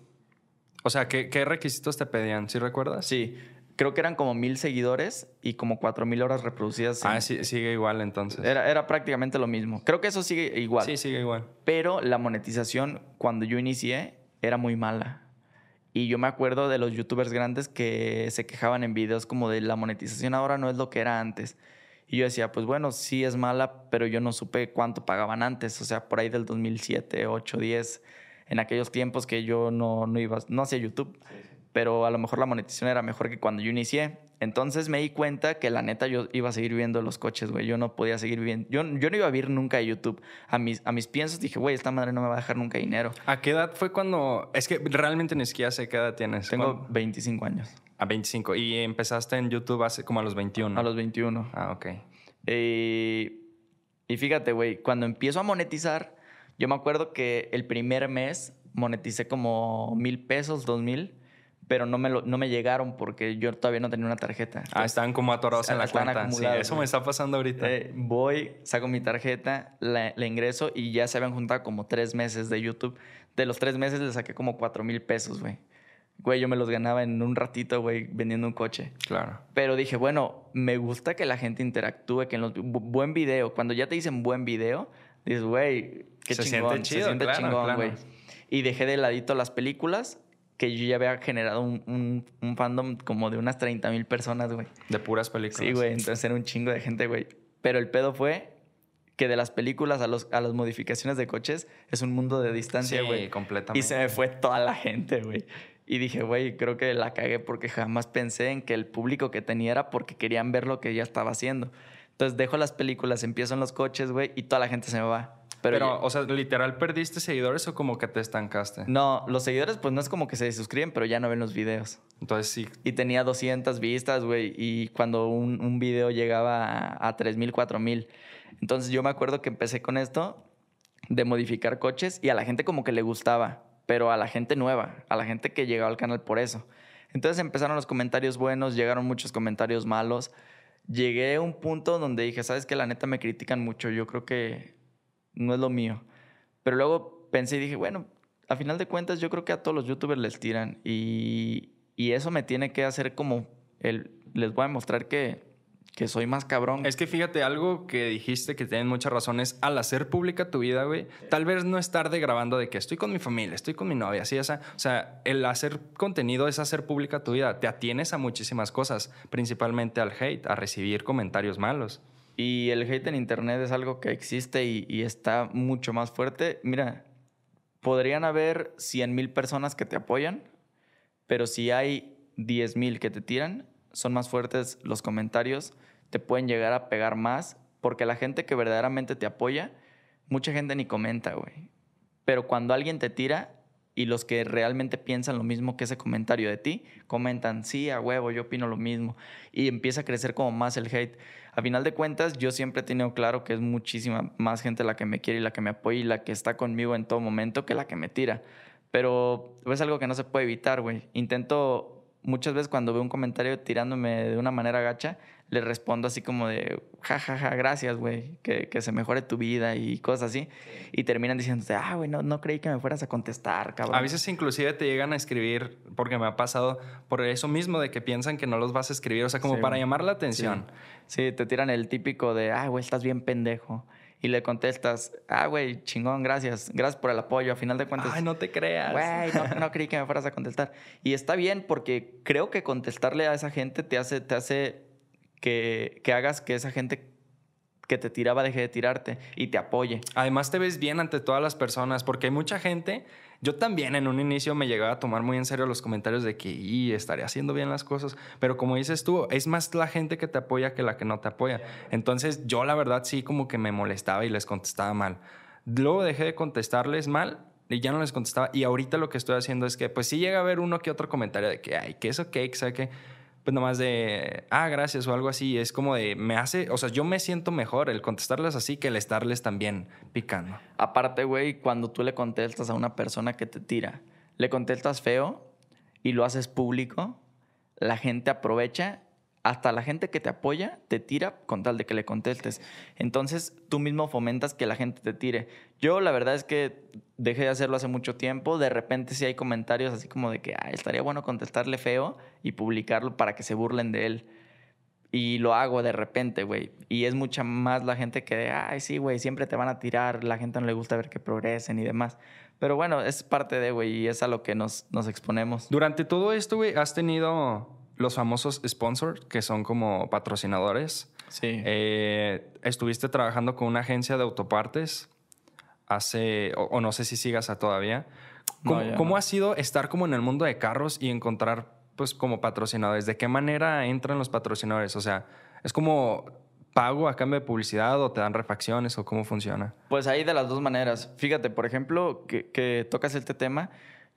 Speaker 1: O sea, ¿qué, qué requisitos te pedían? ¿Sí recuerdas?
Speaker 2: Sí, creo que eran como mil seguidores y como cuatro mil horas reproducidas. en-
Speaker 1: Ah, sí, sigue igual entonces.
Speaker 2: Era, era prácticamente lo mismo. Creo que eso sigue igual.
Speaker 1: Sí, sigue igual.
Speaker 2: Pero la monetización, cuando yo inicié, era muy mala. Y yo me acuerdo de los youtubers grandes que se quejaban en videos como de la monetización ahora no es lo que era antes. Y yo decía, pues bueno, sí es mala, pero yo no supe cuánto pagaban antes. O sea, por ahí del 2007, 8, 10, en aquellos tiempos que yo no, no iba, no hacía YouTube. Pero a lo mejor la monetización era mejor que cuando yo inicié. Entonces me di cuenta que la neta yo iba a seguir viendo los coches, güey. Yo no podía seguir viendo. Yo, yo no iba a vivir nunca YouTube. A mis, a mis piensos dije, güey, esta madre no me va a dejar nunca dinero.
Speaker 1: ¿A qué edad fue cuando.? Es que realmente ni siquiera sé qué edad tienes.
Speaker 2: Tengo
Speaker 1: ¿Cuándo?
Speaker 2: 25 años.
Speaker 1: A 25. Y empezaste en YouTube hace como a los 21.
Speaker 2: A los 21.
Speaker 1: Ah, ok.
Speaker 2: Eh, y fíjate, güey, cuando empiezo a monetizar, yo me acuerdo que el primer mes moneticé como mil pesos, dos mil, pero no me, lo- no me llegaron porque yo todavía no tenía una tarjeta.
Speaker 1: Ah, estaban como atorados en la cuenta. Sí, eso me está pasando ahorita.
Speaker 2: Eh, voy, saco mi tarjeta, la, la ingreso y ya se habían juntado como tres meses de YouTube. De los tres meses le saqué como cuatro mil pesos, güey. Güey, yo me los ganaba en un ratito, güey, vendiendo un coche.
Speaker 1: Claro.
Speaker 2: Pero dije, bueno, me gusta que la gente interactúe, que en los bu- buen video, cuando ya te dicen buen video, dices, güey, qué
Speaker 1: Se
Speaker 2: chingón,
Speaker 1: siente chido,
Speaker 2: se siente
Speaker 1: claro,
Speaker 2: chingón,
Speaker 1: claro.
Speaker 2: güey. Y dejé de ladito las películas, que yo ya había generado un, un- un fandom como de unas 30 mil personas, güey.
Speaker 1: De puras películas.
Speaker 2: Sí, güey, entonces era un chingo de gente, güey. Pero el pedo fue que de las películas a, los, a las modificaciones de coches es un mundo de distancia,
Speaker 1: Sí,
Speaker 2: güey.
Speaker 1: completamente.
Speaker 2: Y se me fue toda la gente, güey. Y dije, güey, creo que la cagué porque jamás pensé en que el público que tenía era porque querían ver lo que ya estaba haciendo. Entonces dejo las películas, empiezo en los coches, güey, y toda la gente se me va. Pero,
Speaker 1: Pero, o sea, literal, ¿perdiste seguidores o como que te estancaste?
Speaker 2: no, los seguidores pues no es como que se suscriben, pero ya no ven los videos.
Speaker 1: Entonces sí.
Speaker 2: Y tenía 200 vistas, güey. Y cuando un, un video llegaba a, a 3.000, 4.000. Entonces yo me acuerdo que empecé con esto de modificar coches y a la gente como que le gustaba, pero a la gente nueva, a la gente que llegaba al canal por eso. Entonces empezaron los comentarios buenos, llegaron muchos comentarios malos. Llegué a un punto donde dije, sabes que la neta me critican mucho, yo creo que no es lo mío. Pero luego pensé y dije, bueno, a final de cuentas yo creo que a todos los youtubers les tiran y, y eso me tiene que hacer como el, les voy a mostrar que, que soy más cabrón.
Speaker 1: Es que fíjate, algo que dijiste que tienen muchas razones, al hacer pública tu vida, güey, tal vez no estar de grabando de que estoy con mi familia, estoy con mi novia, así, esa, o sea, el hacer contenido es hacer pública tu vida, te atienes a muchísimas cosas, principalmente al hate, a recibir comentarios malos.
Speaker 2: Y el hate en internet es algo que existe y, está mucho más fuerte. Mira, podrían haber 100 mil personas que te apoyan, pero si hay 10 mil que te tiran, son más fuertes los comentarios, te pueden llegar a pegar más, porque la gente que verdaderamente te apoya, mucha gente ni comenta, güey. Pero cuando alguien te tira y los que realmente piensan lo mismo que ese comentario de ti, comentan, sí, a huevo, yo opino lo mismo. Y empieza a crecer como más el hate. A final de cuentas, yo siempre he tenido claro que es muchísima más gente la que me quiere y la que me apoya y la que está conmigo en todo momento que la que me tira. Pero es algo que no se puede evitar, güey. Intento, muchas veces cuando veo un comentario tirándome de una manera gacha, le respondo así como de, ja, ja, ja, gracias, güey, que, que se mejore tu vida y cosas así. Y terminan diciéndote, ah, güey, no, no creí que me fueras a contestar, cabrón.
Speaker 1: A veces inclusive te llegan a escribir, porque me ha pasado, por eso mismo de que piensan que no los vas a escribir, o sea, como
Speaker 2: Sí,
Speaker 1: para llamar la atención.
Speaker 2: Sí, te tiran el típico de, ah, güey, estás bien pendejo. Y le contestas, ah, güey, chingón, gracias. Gracias por el apoyo. A final de cuentas,
Speaker 1: Ay, no te creas.
Speaker 2: güey, no, no *laughs* creí que me fueras a contestar. Y está bien porque creo que contestarle a esa gente te hace, te hace que, que hagas que esa gente que te tiraba deje de tirarte y te apoye.
Speaker 1: Además te ves bien ante todas las personas, porque hay mucha gente, yo también en un inicio me llegaba a tomar muy en serio los comentarios de que y estaré haciendo bien las cosas, pero como dices tú, es más la gente que te apoya que la que no te apoya. Entonces yo la verdad sí como que me molestaba y les contestaba mal. Luego dejé de contestarles mal y ya no les contestaba y ahorita lo que estoy haciendo es que pues sí llega a ver uno que otro comentario de que ay, que eso ¿sabes qué? Pues nomás de, ah, gracias o algo así. Es como de, me hace, o sea, yo me siento mejor el contestarles así que el estarles también picando.
Speaker 2: Aparte, güey, cuando tú le contestas a una persona que te tira, le contestas feo y lo haces público, la gente aprovecha, hasta la gente que te apoya te tira con tal de que le contestes. Entonces tú mismo fomentas que la gente te tire. Yo la verdad es que dejé de hacerlo hace mucho tiempo, de repente sí hay comentarios así como de que "Ay, estaría bueno contestarle feo y publicarlo para que se burlen de él. Y lo hago de repente, güey. Y es mucha más la gente que, ay, sí, güey, siempre te van a tirar, la gente no le gusta ver que progresen y demás. Pero bueno, es parte de, güey, y es a lo que nos, nos exponemos.
Speaker 1: Durante todo esto, güey, has tenido los famosos sponsors, que son como patrocinadores.
Speaker 2: Sí.
Speaker 1: Eh, estuviste trabajando con una agencia de autopartes hace, o, o no sé si sigas a todavía. ¿Cómo,
Speaker 2: no.
Speaker 1: ha sido estar como en el mundo de carros y encontrar, pues, como patrocinadores? ¿De qué manera entran los patrocinadores? O sea, ¿es como pago a cambio de publicidad o te dan refacciones o cómo funciona?
Speaker 2: Pues ahí de las dos maneras. Fíjate, por ejemplo, que, que tocas este tema.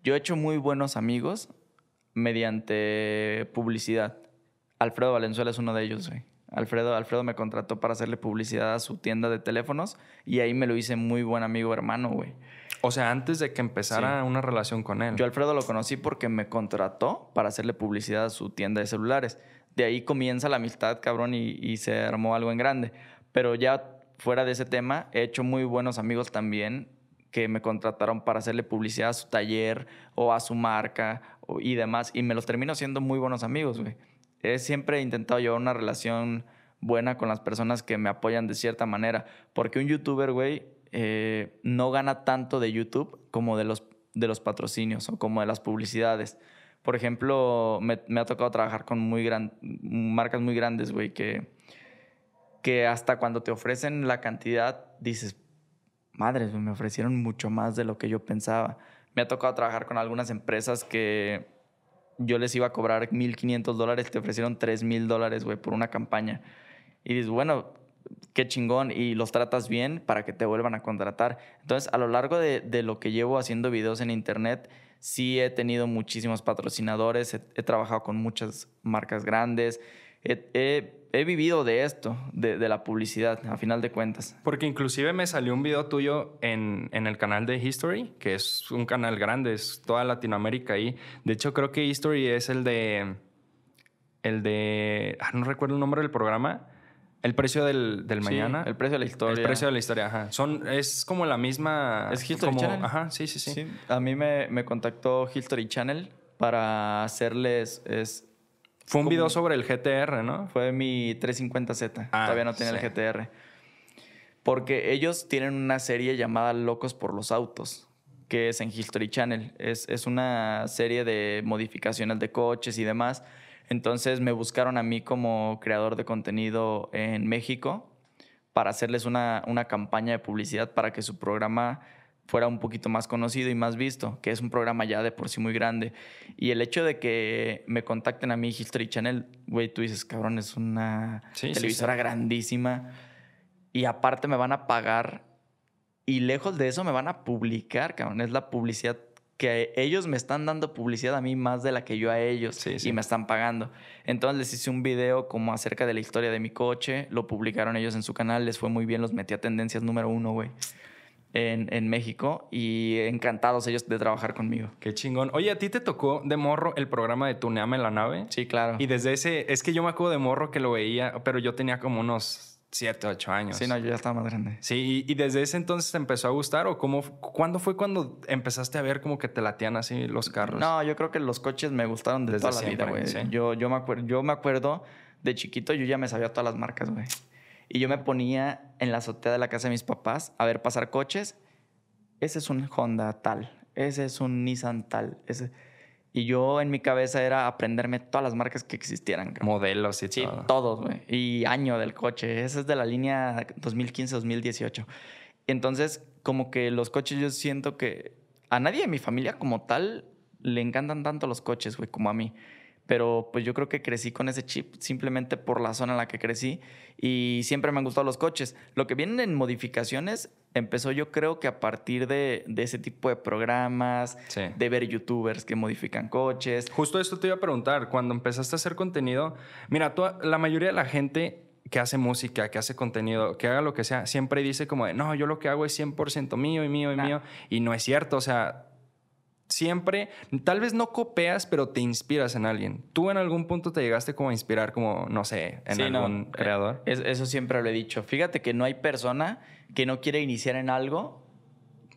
Speaker 2: Yo he hecho muy buenos amigos mediante publicidad. Alfredo Valenzuela es uno de ellos, güey. Alfredo, Alfredo me contrató para hacerle publicidad a su tienda de teléfonos y ahí me lo hice muy buen amigo hermano, güey.
Speaker 1: O sea, antes de que empezara una relación con él.
Speaker 2: Yo Alfredo lo conocí porque me contrató para hacerle publicidad a su tienda de celulares. De ahí comienza la amistad, cabrón, y, y se armó algo en grande. Pero ya fuera de ese tema, he hecho muy buenos amigos también que me contrataron para hacerle publicidad a su taller o a su marca o- y demás. Y me los termino siendo muy buenos amigos, güey. He siempre intentado llevar una relación buena con las personas que me apoyan de cierta manera. Porque un youtuber, güey, eh, no gana tanto de YouTube como de los, de los patrocinios o como de las publicidades. Por ejemplo, me, me ha tocado trabajar con muy gran, marcas muy grandes, güey, que, que hasta cuando te ofrecen la cantidad dices, madres, me ofrecieron mucho más de lo que yo pensaba. Me ha tocado trabajar con algunas empresas que yo les iba a cobrar 1.500 dólares, te ofrecieron 3.000 dólares, güey, por una campaña. Y dices, bueno, qué chingón, y los tratas bien para que te vuelvan a contratar. Entonces, a lo largo de, de lo que llevo haciendo videos en internet, sí he tenido muchísimos patrocinadores, he, trabajado con muchas marcas grandes, he- he vivido de esto, de, de la publicidad, a final de cuentas.
Speaker 1: Porque inclusive me salió un video tuyo en, en el canal de History, que es un canal grande, es toda Latinoamérica ahí. De hecho, creo que History es el de... El de... ah, no recuerdo el nombre del programa. El precio del, del
Speaker 2: Sí,
Speaker 1: mañana.
Speaker 2: el precio de la historia.
Speaker 1: El precio de la historia, ajá. Son, es como la misma...
Speaker 2: ¿Es History
Speaker 1: como-
Speaker 2: Channel?
Speaker 1: Ajá, sí, sí, sí.
Speaker 2: Sí, a mí me, me contactó History Channel para hacerles... Es,
Speaker 1: Fue un video sobre el GTR, ¿no?
Speaker 2: fue mi 350Z.
Speaker 1: Ah,
Speaker 2: Todavía no tenía
Speaker 1: sí.
Speaker 2: el GTR. Porque ellos tienen una serie llamada Locos por los Autos, que es en History Channel. Es, es una serie de modificaciones de coches y demás. Entonces me buscaron a mí como creador de contenido en México para hacerles una, una campaña de publicidad para que su programa fuera un poquito más conocido y más visto, que es un programa ya de por sí muy grande. Y el hecho de que me contacten a mí History Channel, güey, tú dices, cabrón, es una
Speaker 1: Sí, sí,
Speaker 2: televisora
Speaker 1: sí.
Speaker 2: grandísima. Y aparte me van a pagar. Y lejos de eso me van a publicar, cabrón. Es la publicidad que ellos me están dando publicidad a mí más de la que yo a ellos.
Speaker 1: Sí, sí.
Speaker 2: Y me están pagando. Entonces les hice un video como acerca de la historia de mi coche. Lo publicaron ellos en su canal. Les fue muy bien. Los metí a tendencias número uno, güey. En, en México. Y encantados ellos de trabajar conmigo.
Speaker 1: Qué chingón. Oye, ¿a ti te tocó de morro el programa de Tuneame la nave?
Speaker 2: Sí, claro.
Speaker 1: Y desde ese... Es que yo me acuerdo de morro que lo veía, pero yo tenía como unos 7, 8 años.
Speaker 2: Sí, no, yo ya estaba más grande.
Speaker 1: Sí, y, y desde ese entonces te empezó a gustar o cómo, cuándo fue cuando empezaste a ver como que te latían así los carros?
Speaker 2: No, yo creo que los coches me gustaron de
Speaker 1: Desde
Speaker 2: toda la vida,
Speaker 1: siempre,
Speaker 2: güey.
Speaker 1: sí.
Speaker 2: Yo, yo, me acuerdo, yo me acuerdo de chiquito, yo ya me sabía todas las marcas, güey. Y yo me ponía en la azotea de la casa de mis papás a ver pasar coches. Ese es un Honda tal, ese es un Nissan tal. Ese... Y yo en mi cabeza era aprenderme todas las marcas que existieran.
Speaker 1: Modelos y
Speaker 2: Sí,
Speaker 1: todo.
Speaker 2: todos, güey. Y año del coche. Ese es de la línea 2015-2018. Entonces, como que los coches yo siento que a nadie de mi familia como tal le encantan tanto los coches, güey, como a mí. Pero pues yo creo que crecí con ese chip simplemente por la zona en la que crecí y siempre me han gustado los coches. Lo que vienen en modificaciones empezó yo creo que a partir de, de ese tipo de programas,
Speaker 1: Sí.
Speaker 2: de ver youtubers que modifican coches.
Speaker 1: Justo esto te iba a preguntar, cuando empezaste a hacer contenido, mira, tú- la mayoría de la gente que hace música, que hace contenido, que haga lo que sea, siempre dice como de, no, yo lo que hago es 100% mío y mío y
Speaker 2: Nah.
Speaker 1: mío. Y no es cierto, o sea, siempre, tal vez no copias, pero te inspiras en alguien. ¿Tú en algún punto te llegaste como a inspirar como, no sé, en
Speaker 2: Sí, no,
Speaker 1: algún
Speaker 2: eh,
Speaker 1: creador?
Speaker 2: es- eso siempre lo he dicho. Fíjate que no hay persona que no quiere iniciar en algo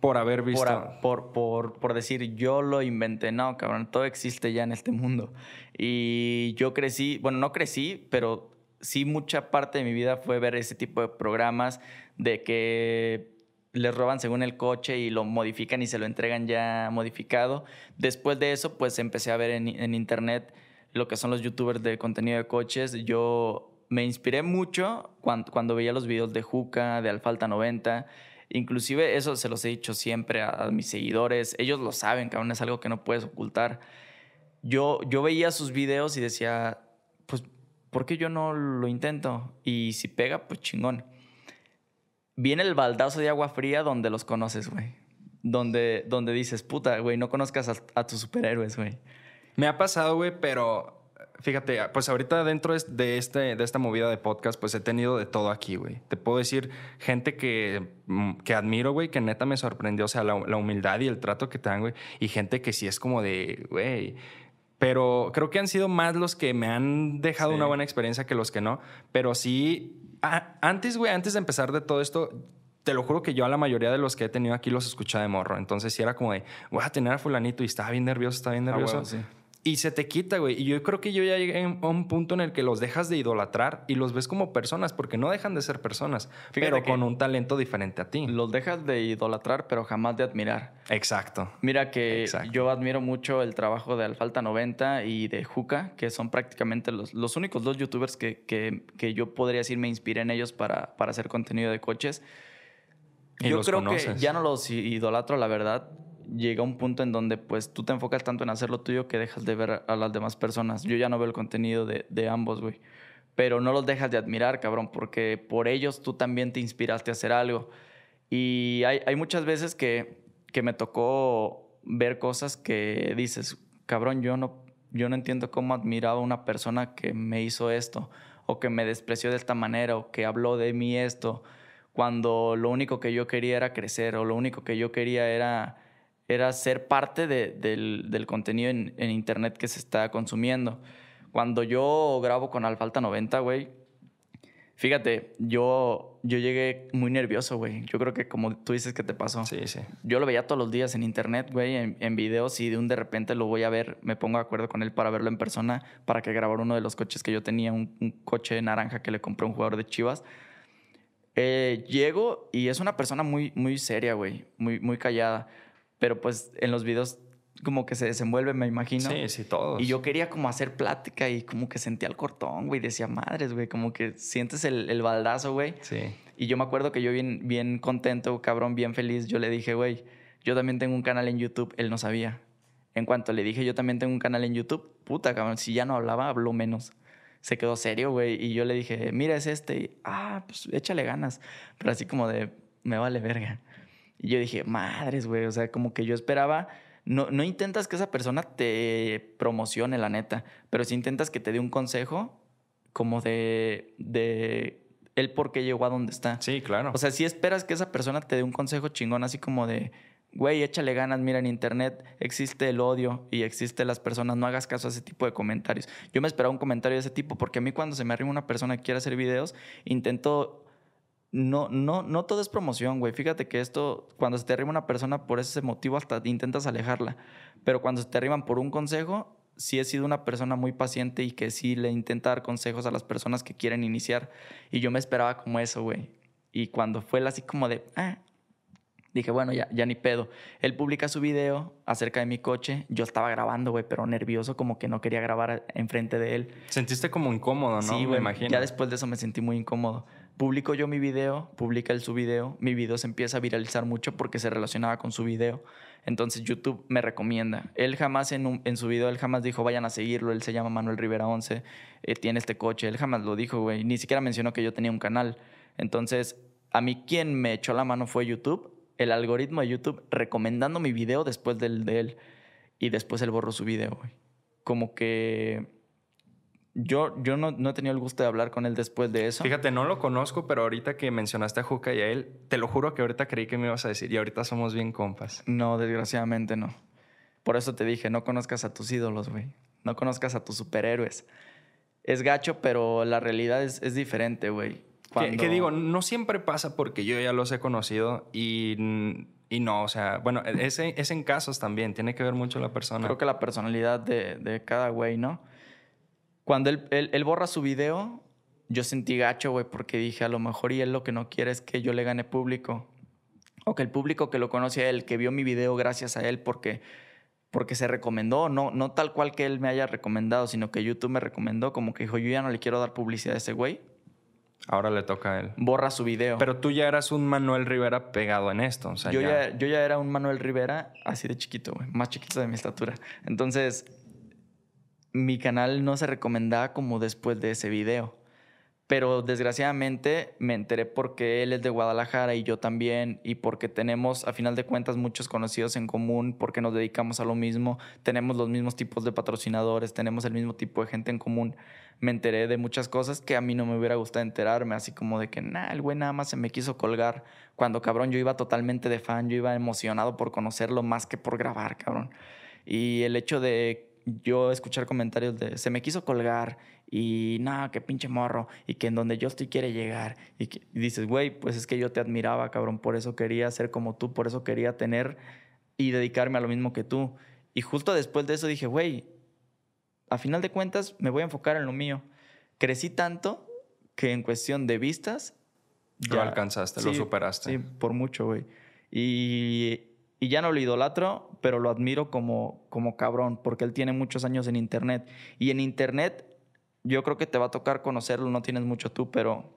Speaker 1: Por haber visto...
Speaker 2: por, por, por, por decir yo lo inventé. No, cabrón, todo existe ya en este mundo. Y yo crecí, bueno, no crecí, pero sí mucha parte de mi vida fue ver ese tipo de programas de que les roban según el coche y lo modifican y se lo entregan ya modificado. Después de eso, pues empecé a ver en, internet lo que son los youtubers de contenido de coches. Yo me inspiré mucho cuando, cuando veía los videos de Juca, de Alfalta 90 Inclusive eso se los he dicho siempre a, mis seguidores. Ellos lo saben, cabrón, es algo que no puedes ocultar. Yo, yo veía sus videos y decía, pues, ¿por qué yo no lo intento? Y si pega, pues chingón. Viene el baldazo de agua fría donde los conoces, güey. Donde, donde dices, puta, güey, no conozcas a, tus superhéroes, güey.
Speaker 1: Me ha pasado, güey, pero fíjate, pues ahorita dentro de, este, de esta movida de podcast, pues he tenido de todo aquí, güey. Te puedo decir gente que, mm, que admiro, güey, que neta me sorprendió, o sea, la, humildad y el trato que te dan, güey. Y gente que sí es como de, güey. Pero creo que han sido más los que me han dejado una buena experiencia que los que no. Pero sí, antes, güey, antes de empezar de todo esto, te lo juro que yo a la mayoría de los que he tenido aquí los escuchaba de morro. Entonces sí era como de, voy a tener a fulanito y estaba bien nervioso, estaba bien nervioso. sí. Y se te quita, güey. Y yo creo que yo ya llegué a un punto en el que los dejas de idolatrar y los ves como personas, porque no dejan de ser personas, pero con un talento diferente a ti.
Speaker 2: Los dejas de idolatrar, pero jamás de admirar.
Speaker 1: Exacto.
Speaker 2: Mira que yo admiro mucho el trabajo de Alfalta 90 y de Juca, que son prácticamente los, los únicos dos youtubers que, que, que, yo podría decir me inspiré en ellos para, para hacer contenido de coches. yo creo que ya no los idolatro, la verdad llega un punto en donde pues tú te enfocas tanto en hacer lo tuyo que dejas de ver a las demás personas. Yo ya no veo el contenido de, de ambos, güey. Pero no los dejas de admirar, cabrón, porque por ellos tú también te inspiraste a hacer algo. Y hay, hay muchas veces que, que me tocó ver cosas que dices, cabrón, yo no, yo no entiendo cómo admiraba a una persona que me hizo esto, o que me despreció de esta manera, o que habló de mí esto, cuando lo único que yo quería era crecer, o lo único que yo quería era era ser parte del, contenido en, internet que se está consumiendo. Cuando yo grabo con Alfalta 90, güey, fíjate, yo, yo llegué muy nervioso, güey. Yo creo que como tú dices que te pasó.
Speaker 1: Sí, sí.
Speaker 2: Yo lo veía todos los días en internet, güey, en, videos y de un de repente lo voy a ver, me pongo de acuerdo con él para verlo en persona, para que grabara uno de los coches que yo tenía, un, coche naranja que le compré a un jugador de Chivas. Eh, llego y es una persona muy, muy seria, güey, muy, muy callada pero pues en los videos como que se desenvuelve, me imagino.
Speaker 1: Sí, sí, todos.
Speaker 2: Y yo quería como hacer plática y como que sentía el cortón, güey. Decía, madres, güey, como que sientes el, el baldazo, güey.
Speaker 1: Sí.
Speaker 2: Y yo me acuerdo que yo bien, bien contento, cabrón, bien feliz, yo le dije, güey, yo también tengo un canal en YouTube. Él no sabía. En cuanto le dije, yo también tengo un canal en YouTube, puta, cabrón, si ya no hablaba, habló menos. Se quedó serio, güey. Y yo le dije, mira, es este. Y, ah, pues échale ganas. Pero así como de, me vale verga. Y yo dije, madres, güey, o sea, como que yo esperaba, no, no intentas que esa persona te promocione, la neta, pero si intentas que te dé un consejo como de, de el por qué llegó a donde está.
Speaker 1: Sí, claro.
Speaker 2: O sea, si esperas que esa persona te dé un consejo chingón, así como de, güey, échale ganas, mira, en internet existe el odio y existe las personas, no hagas caso a ese tipo de comentarios. Yo me esperaba un comentario de ese tipo porque a mí cuando se me arrima una persona que quiere hacer videos, intento no, no, no todo es promoción, güey. Fíjate que esto, cuando se te arrima una persona por ese motivo, hasta intentas alejarla. Pero cuando se te arriban por un consejo, sí he sido una persona muy paciente y que sí le intenta dar consejos a las personas que quieren iniciar. Y yo me esperaba como eso, güey. Y cuando fue así como de, ah, dije, bueno, ya, ya ni pedo. Él publica su video acerca de mi coche. Yo estaba grabando, güey, pero nervioso, como que no quería grabar enfrente de él.
Speaker 1: Sentiste como incómodo, ¿no?
Speaker 2: Sí, güey, imagino. Ya después de eso me sentí muy incómodo. Publico yo mi video, publica él su video, mi video se empieza a viralizar mucho porque se relacionaba con su video. Entonces YouTube me recomienda. Él jamás en, en su video, él jamás dijo vayan a seguirlo, él se llama Manuel Rivera 11, eh, tiene este coche, él jamás lo dijo, güey, ni siquiera mencionó que yo tenía un canal. Entonces, a mí quien me echó la mano fue YouTube, el algoritmo de YouTube recomendando mi video después del de él y después él borró su video, güey. Como que yo, yo no, no, he tenido el gusto de hablar con él después de eso.
Speaker 1: Fíjate, no lo conozco, pero ahorita que mencionaste a Juca y a él, te lo juro que ahorita creí que me ibas a decir y ahorita somos bien compas.
Speaker 2: No, desgraciadamente no. Por eso te dije, no conozcas a tus ídolos, güey. No conozcas a tus superhéroes. Es gacho, pero la realidad es, es diferente, güey.
Speaker 1: Que, digo, no siempre pasa porque yo ya los he conocido y, y no, o sea, bueno, es, es en casos también, tiene que ver mucho la persona.
Speaker 2: Creo que la personalidad de, de cada güey, ¿no? Cuando él, él, borra su video, yo sentí gacho, güey, porque dije, a lo mejor y él lo que no quiere es que yo le gane público. O que el público que lo conoce a él, que vio mi video gracias a él porque, porque se recomendó, no, no tal cual que él me haya recomendado, sino que YouTube me recomendó, como que dijo, yo ya no le quiero dar publicidad a ese güey.
Speaker 1: Ahora le toca a él.
Speaker 2: Borra su video.
Speaker 1: Pero tú ya eras un Manuel Rivera pegado en esto. O sea,
Speaker 2: yo,
Speaker 1: ya...
Speaker 2: ya... yo ya era un Manuel Rivera así de chiquito, güey. Más chiquito de mi estatura. Entonces, mi canal no se recomendaba como después de ese video. Pero desgraciadamente me enteré porque él es de Guadalajara y yo también, y porque tenemos, a final de cuentas, muchos conocidos en común, porque nos dedicamos a lo mismo, tenemos los mismos tipos de patrocinadores, tenemos el mismo tipo de gente en común. Me enteré de muchas cosas que a mí no me hubiera gustado enterarme, así como de que, nah, el güey nada más se me quiso colgar. Cuando, cabrón, yo iba totalmente de fan, yo iba emocionado por conocerlo más que por grabar, cabrón. Y el hecho de yo escuchar comentarios de se me quiso colgar y nada, qué pinche morro y que en donde yo estoy quiere llegar y, que, dices, güey, pues es que yo te admiraba, cabrón, por eso quería ser como tú, por eso quería tener y dedicarme a lo mismo que tú. Y justo después de eso dije, güey, a final de cuentas me voy a enfocar en lo mío. Crecí tanto que en cuestión de vistas...
Speaker 1: Ya, lo alcanzaste, lo superaste.
Speaker 2: Sí, por mucho, güey. Y y ya no lo idolatro, pero lo admiro como, como cabrón, porque él tiene muchos años en Internet. Y en Internet yo creo que te va a tocar conocerlo, no tienes mucho tú, pero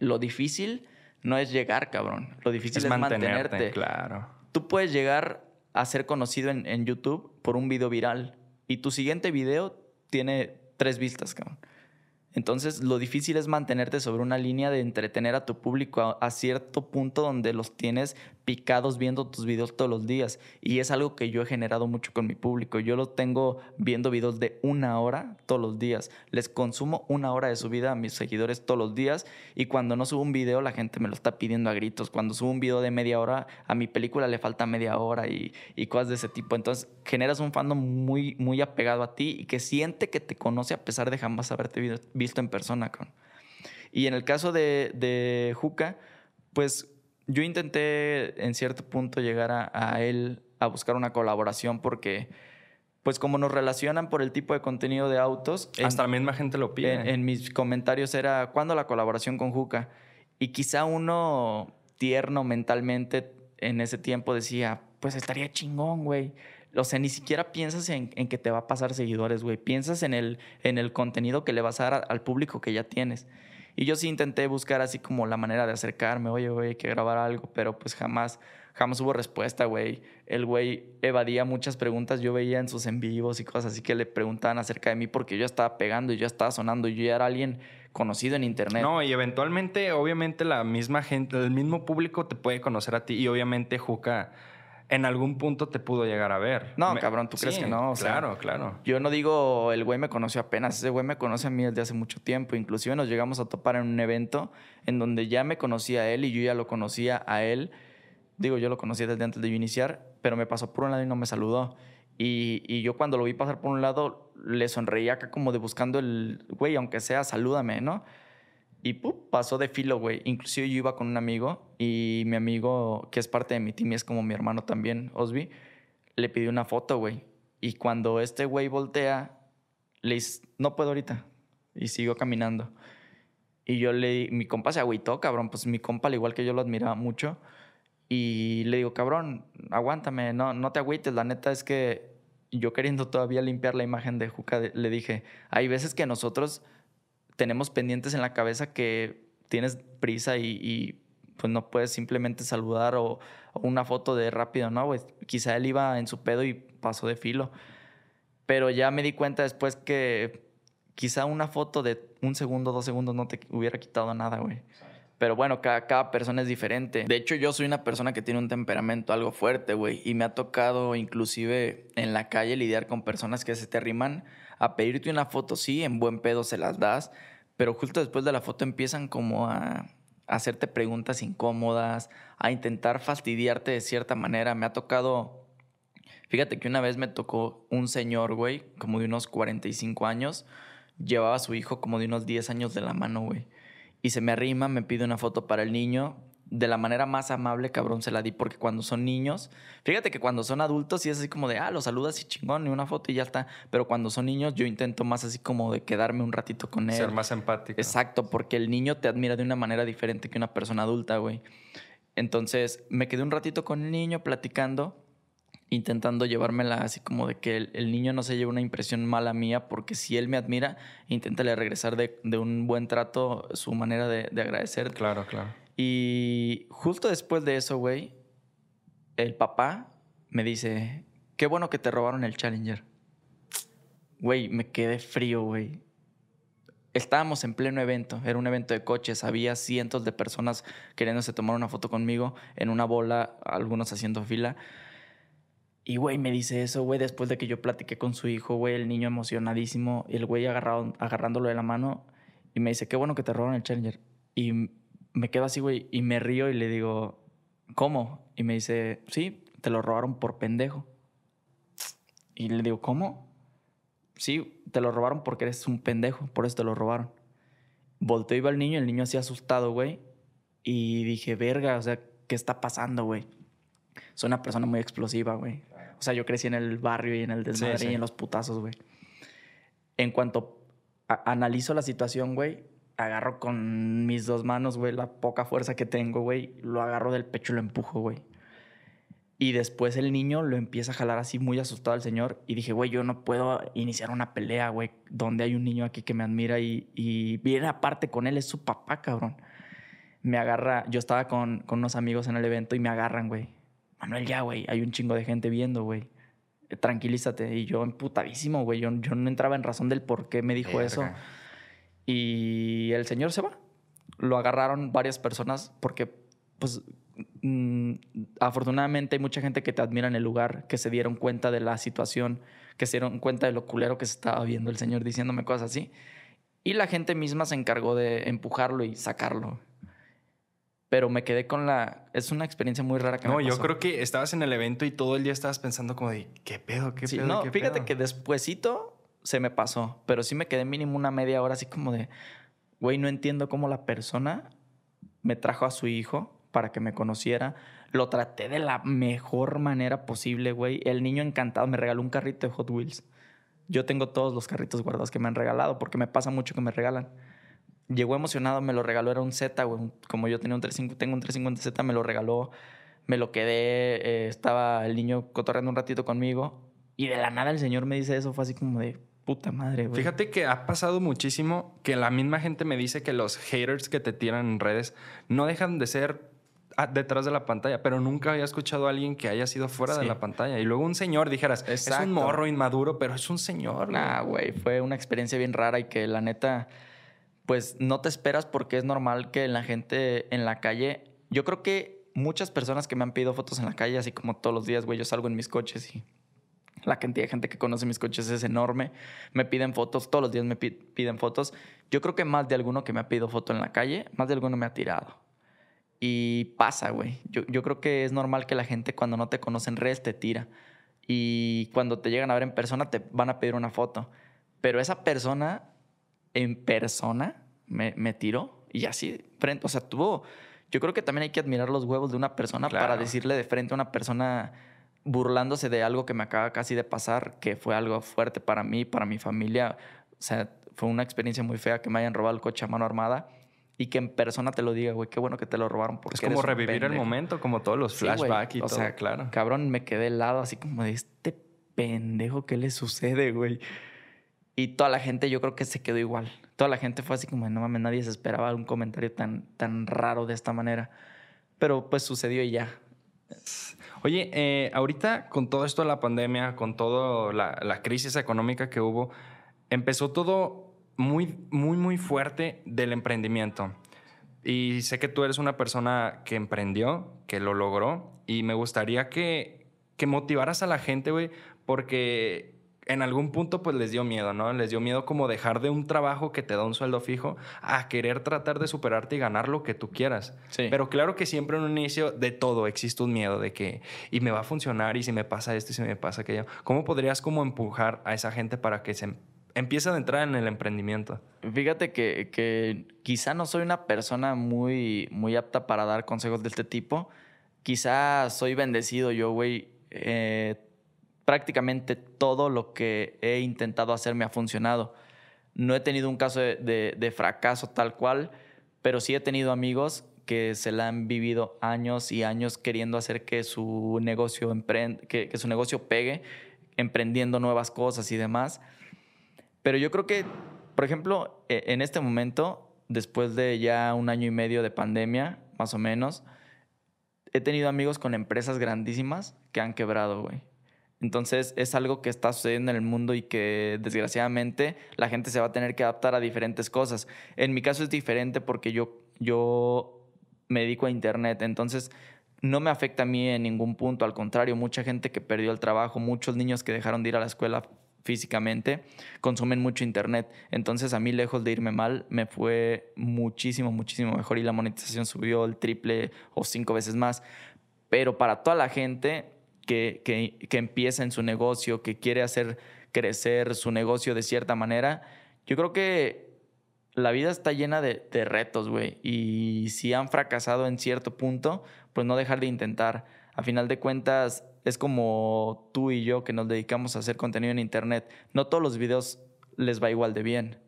Speaker 2: lo difícil no es llegar, cabrón. Lo difícil es, mantenerte,
Speaker 1: Claro.
Speaker 2: Tú puedes llegar a ser conocido en, en YouTube por un video viral y tu siguiente video tiene tres vistas, cabrón. Entonces, lo difícil es mantenerte sobre una línea de entretener a tu público a, cierto punto donde los tienes picados viendo tus videos todos los días. Y es algo que yo he generado mucho con mi público. Yo los tengo viendo videos de una hora todos los días. Les consumo una hora de su vida a mis seguidores todos los días. Y cuando no subo un video, la gente me lo está pidiendo a gritos. Cuando subo un video de media hora, a mi película le falta media hora y, y cosas de ese tipo. Entonces, generas un fandom muy, muy apegado a ti y que siente que te conoce a pesar de jamás haberte visto visto en persona. Con. Y en el caso de, de Juca, pues yo intenté en cierto punto llegar a, él a buscar una colaboración porque pues como nos relacionan por el tipo de contenido de autos.
Speaker 1: Hasta la misma gente lo pide.
Speaker 2: En, mis comentarios era, ¿cuándo la colaboración con Juca? Y quizá uno tierno mentalmente en ese tiempo decía, pues estaría chingón, güey. O sea, ni siquiera piensas en, que te va a pasar seguidores, güey. Piensas en el, en el contenido que le vas a dar al público que ya tienes. Y yo sí intenté buscar así como la manera de acercarme, oye, güey, hay que grabar algo, pero pues jamás, jamás hubo respuesta, güey. El güey evadía muchas preguntas, yo veía en sus en vivos y cosas así que le preguntaban acerca de mí porque yo estaba pegando y yo estaba sonando y yo ya era alguien conocido en internet.
Speaker 1: No, y eventualmente, obviamente, la misma gente, el mismo público te puede conocer a ti y obviamente Juca en algún punto te pudo llegar a ver.
Speaker 2: No, cabrón, ¿tú crees que no?
Speaker 1: claro, claro.
Speaker 2: Yo no digo, el güey me conoció apenas, ese güey me conoce a mí desde hace mucho tiempo. Inclusive nos llegamos a topar en un evento en donde ya me conocía a él y yo ya lo conocía a él. Digo, yo lo conocía desde antes de yo iniciar, pero me pasó por un lado y no me saludó. Y, y yo cuando lo vi pasar por un lado, le sonreía acá como de buscando el, güey, aunque sea, salúdame, ¿no? Y pasó de filo, güey. Inclusive yo iba con un amigo y mi amigo, que es parte de mi team y es como mi hermano también, Osby, le pidió una foto, güey. Y cuando este güey voltea, le dice, no puedo ahorita. Y siguió caminando. Y yo le, mi compa se agüitó, cabrón. Pues mi compa, al igual que yo lo admiraba mucho. Y le digo, cabrón, aguántame, no, no te agüites. La neta es que yo queriendo todavía limpiar la imagen de Juca, le dije, hay veces que nosotros tenemos pendientes en la cabeza que tienes prisa y, pues no puedes simplemente saludar o, una foto de rápido, ¿no? Pues quizá él iba en su pedo y pasó de filo. Pero ya me di cuenta después que quizá una foto de un segundo, dos segundos no te hubiera quitado nada, güey. Pero bueno, cada, cada, persona es diferente. De hecho, yo soy una persona que tiene un temperamento algo fuerte, güey. Y me ha tocado inclusive en la calle lidiar con personas que se te arriman a pedirte una foto, sí, en buen pedo se las das, pero justo después de la foto empiezan como a, hacerte preguntas incómodas, a intentar fastidiarte de cierta manera. Me ha tocado, fíjate que una vez me tocó un señor, güey, como de unos 45 años, llevaba a su hijo como de unos 10 años de la mano, güey. Y se me arrima, me pide una foto para el niño de la manera más amable, cabrón, se la di porque cuando son niños, fíjate que cuando son adultos sí es así como de, ah, los saludas y chingón, y una foto y ya está. Pero cuando son niños yo intento más así como de quedarme un ratito con él.
Speaker 1: Ser más empático.
Speaker 2: Exacto, porque el niño te admira de una manera diferente que una persona adulta, güey. Entonces me quedé un ratito con el niño platicando intentando llevármela así como de que el, niño no se lleve una impresión mala mía, porque si él me admira, inténtale regresar de, un buen trato su manera de, de agradecer.
Speaker 1: Claro, claro.
Speaker 2: Y justo después de eso, güey, el papá me dice, qué bueno que te robaron el Challenger. Güey, me quedé frío, güey. Estábamos en pleno evento, era un evento de coches, había cientos de personas queriéndose tomar una foto conmigo en una bola, algunos haciendo fila. Y, güey, me dice eso, güey, después de que yo platiqué con su hijo, güey, el niño emocionadísimo, y el güey agarrándolo de la mano, y me dice, qué bueno que te robaron el Challenger. Y me quedo así, güey, y me río y le digo, ¿cómo? Y me dice, sí, te lo robaron por pendejo. Y le digo, ¿cómo? Sí, te lo robaron porque eres un pendejo, por eso te lo robaron. Volteo y iba el niño, el niño así asustado, güey. Y dije, verga, o sea, ¿qué está pasando, güey? Soy una persona muy explosiva, güey. O sea, yo crecí en el barrio y en el desmadre y en los putazos, güey. En cuanto analizo la situación, güey, agarro con mis dos manos, güey, la poca fuerza que tengo, güey, lo agarro del pecho y lo empujo, güey. Y después el niño lo empieza a jalar así muy asustado al señor. Y dije, güey, yo no puedo iniciar una pelea, güey, donde hay un niño aquí que me admira y, y viene aparte con él, es su papá, cabrón. Me agarra, yo estaba con, con unos amigos en el evento y me agarran, güey. Manuel, ya, güey, hay un chingo de gente viendo, güey. Tranquilízate. Y yo emputadísimo, güey. Yo, yo no entraba en razón del por qué me dijo eso. Y el señor se va. Lo agarraron varias personas porque, pues, mm, afortunadamente hay mucha gente que te admira en el lugar, que se dieron cuenta de la situación, que se dieron cuenta de lo culero que se estaba viendo el señor diciéndome cosas así. Y la gente misma se encargó de empujarlo y sacarlo. Pero me quedé con la... Es una experiencia muy rara que
Speaker 1: no,
Speaker 2: me
Speaker 1: pasó. yo creo que estabas en el evento y todo el día estabas pensando como de, ¿qué pedo? ¿Qué pedo?
Speaker 2: No, fíjate que despuésito se me pasó, pero sí me quedé mínimo una media hora así como de, güey, no entiendo cómo la persona me trajo a su hijo para que me conociera. Lo traté de la mejor manera posible, güey. El niño encantado me regaló un carrito de Hot Wheels. Yo tengo todos los carritos guardados que me han regalado porque me pasa mucho que me regalan. Llegó emocionado, me lo regaló, era un Z, güey. Como yo tenía un 350, tengo un 350Z, me lo regaló, me lo quedé, eh, estaba el niño cotorreando un ratito conmigo y de la nada el señor me dice eso, fue así como de, Puta madre, güey.
Speaker 1: Fíjate que ha pasado muchísimo que la misma gente me dice que los haters que te tiran en redes no dejan de ser detrás de la pantalla, pero nunca había escuchado a alguien que haya sido fuera de la pantalla. Y luego un señor, dijeras, es un morro inmaduro, pero es un señor.
Speaker 2: Nah, güey, fue una experiencia bien rara y que la neta, pues no te esperas porque es normal que la gente en la calle, yo creo que muchas personas que me han pedido fotos en la calle, así como todos los días, güey, yo salgo en mis coches y la cantidad de gente que conoce mis coches es enorme. Me piden fotos, todos los días me piden fotos. Yo creo que más de alguno que me ha pedido foto en la calle, más de alguno me ha tirado. Y pasa, güey. Yo, yo creo que es normal que la gente cuando no te conoce en redes te tira. Y cuando te llegan a ver en persona te van a pedir una foto. Pero esa persona en persona me, me tiró y así, frente, o sea, tuvo... Yo creo que también hay que admirar los huevos de una persona para decirle de frente a una persona burlándose de algo que me acaba casi de pasar, que fue algo fuerte para mí, para mi familia. O sea, fue una experiencia muy fea que me hayan robado el coche a mano armada y que en persona te lo diga, güey, qué bueno que te lo robaron. Porque
Speaker 1: es como revivir el momento, como todos los flashbacks y o todo, sea, claro.
Speaker 2: Cabrón, me quedé helado, así como de este pendejo, ¿qué le sucede, güey? Y toda la gente yo creo que se quedó igual. Toda la gente fue así como, no mames, nadie se esperaba un comentario tan, tan raro de esta manera. Pero pues sucedió y ya.
Speaker 1: Oye, eh, ahorita con todo esto de la pandemia, con toda la, crisis económica que hubo, empezó todo muy, muy, muy fuerte del emprendimiento. Y sé que tú eres una persona que emprendió, que lo logró, y me gustaría que, que motivaras a la gente, güey, porque en algún punto pues les dio miedo, ¿no? Les dio miedo como dejar de un trabajo que te da un sueldo fijo a querer tratar de superarte y ganar lo que tú quieras. Sí. Pero claro que siempre en un inicio de todo existe un miedo de que y me va a funcionar y si me pasa esto y si me pasa aquello. ¿Cómo podrías como empujar a esa gente para que se empiece a entrar en el emprendimiento?
Speaker 2: Fíjate que, que quizá no soy una persona muy, muy apta para dar consejos de este tipo. Quizá soy bendecido yo, güey. Eh, prácticamente todo lo que he intentado hacer me ha funcionado. No he tenido un caso de, fracaso tal cual, pero sí he tenido amigos que se la han vivido años y años queriendo hacer que su negocio, que, que su negocio pegue, emprendiendo nuevas cosas y demás. Pero yo creo que, por ejemplo, e, en este momento, después de ya un año y medio de pandemia, más o menos, he tenido amigos con empresas grandísimas que han quebrado, güey. Entonces es algo que está sucediendo en el mundo y que desgraciadamente la gente se va a tener que adaptar a diferentes cosas. En mi caso es diferente porque yo, yo me dedico a Internet, entonces no me afecta a mí en ningún punto, al contrario, mucha gente que perdió el trabajo, muchos niños que dejaron de ir a la escuela físicamente consumen mucho internet. Entonces a mí lejos de irme mal, me fue muchísimo, muchísimo mejor y la monetización subió el triple o cinco veces más. Pero para toda la gente que, empieza en su negocio, que quiere hacer crecer su negocio de cierta manera, yo creo que la vida está llena de, de retos, güey. Y si han fracasado en cierto punto, pues no dejar de intentar. A final de cuentas, es como tú y yo que nos dedicamos a hacer contenido en Internet. No todos los videos les va igual de bien.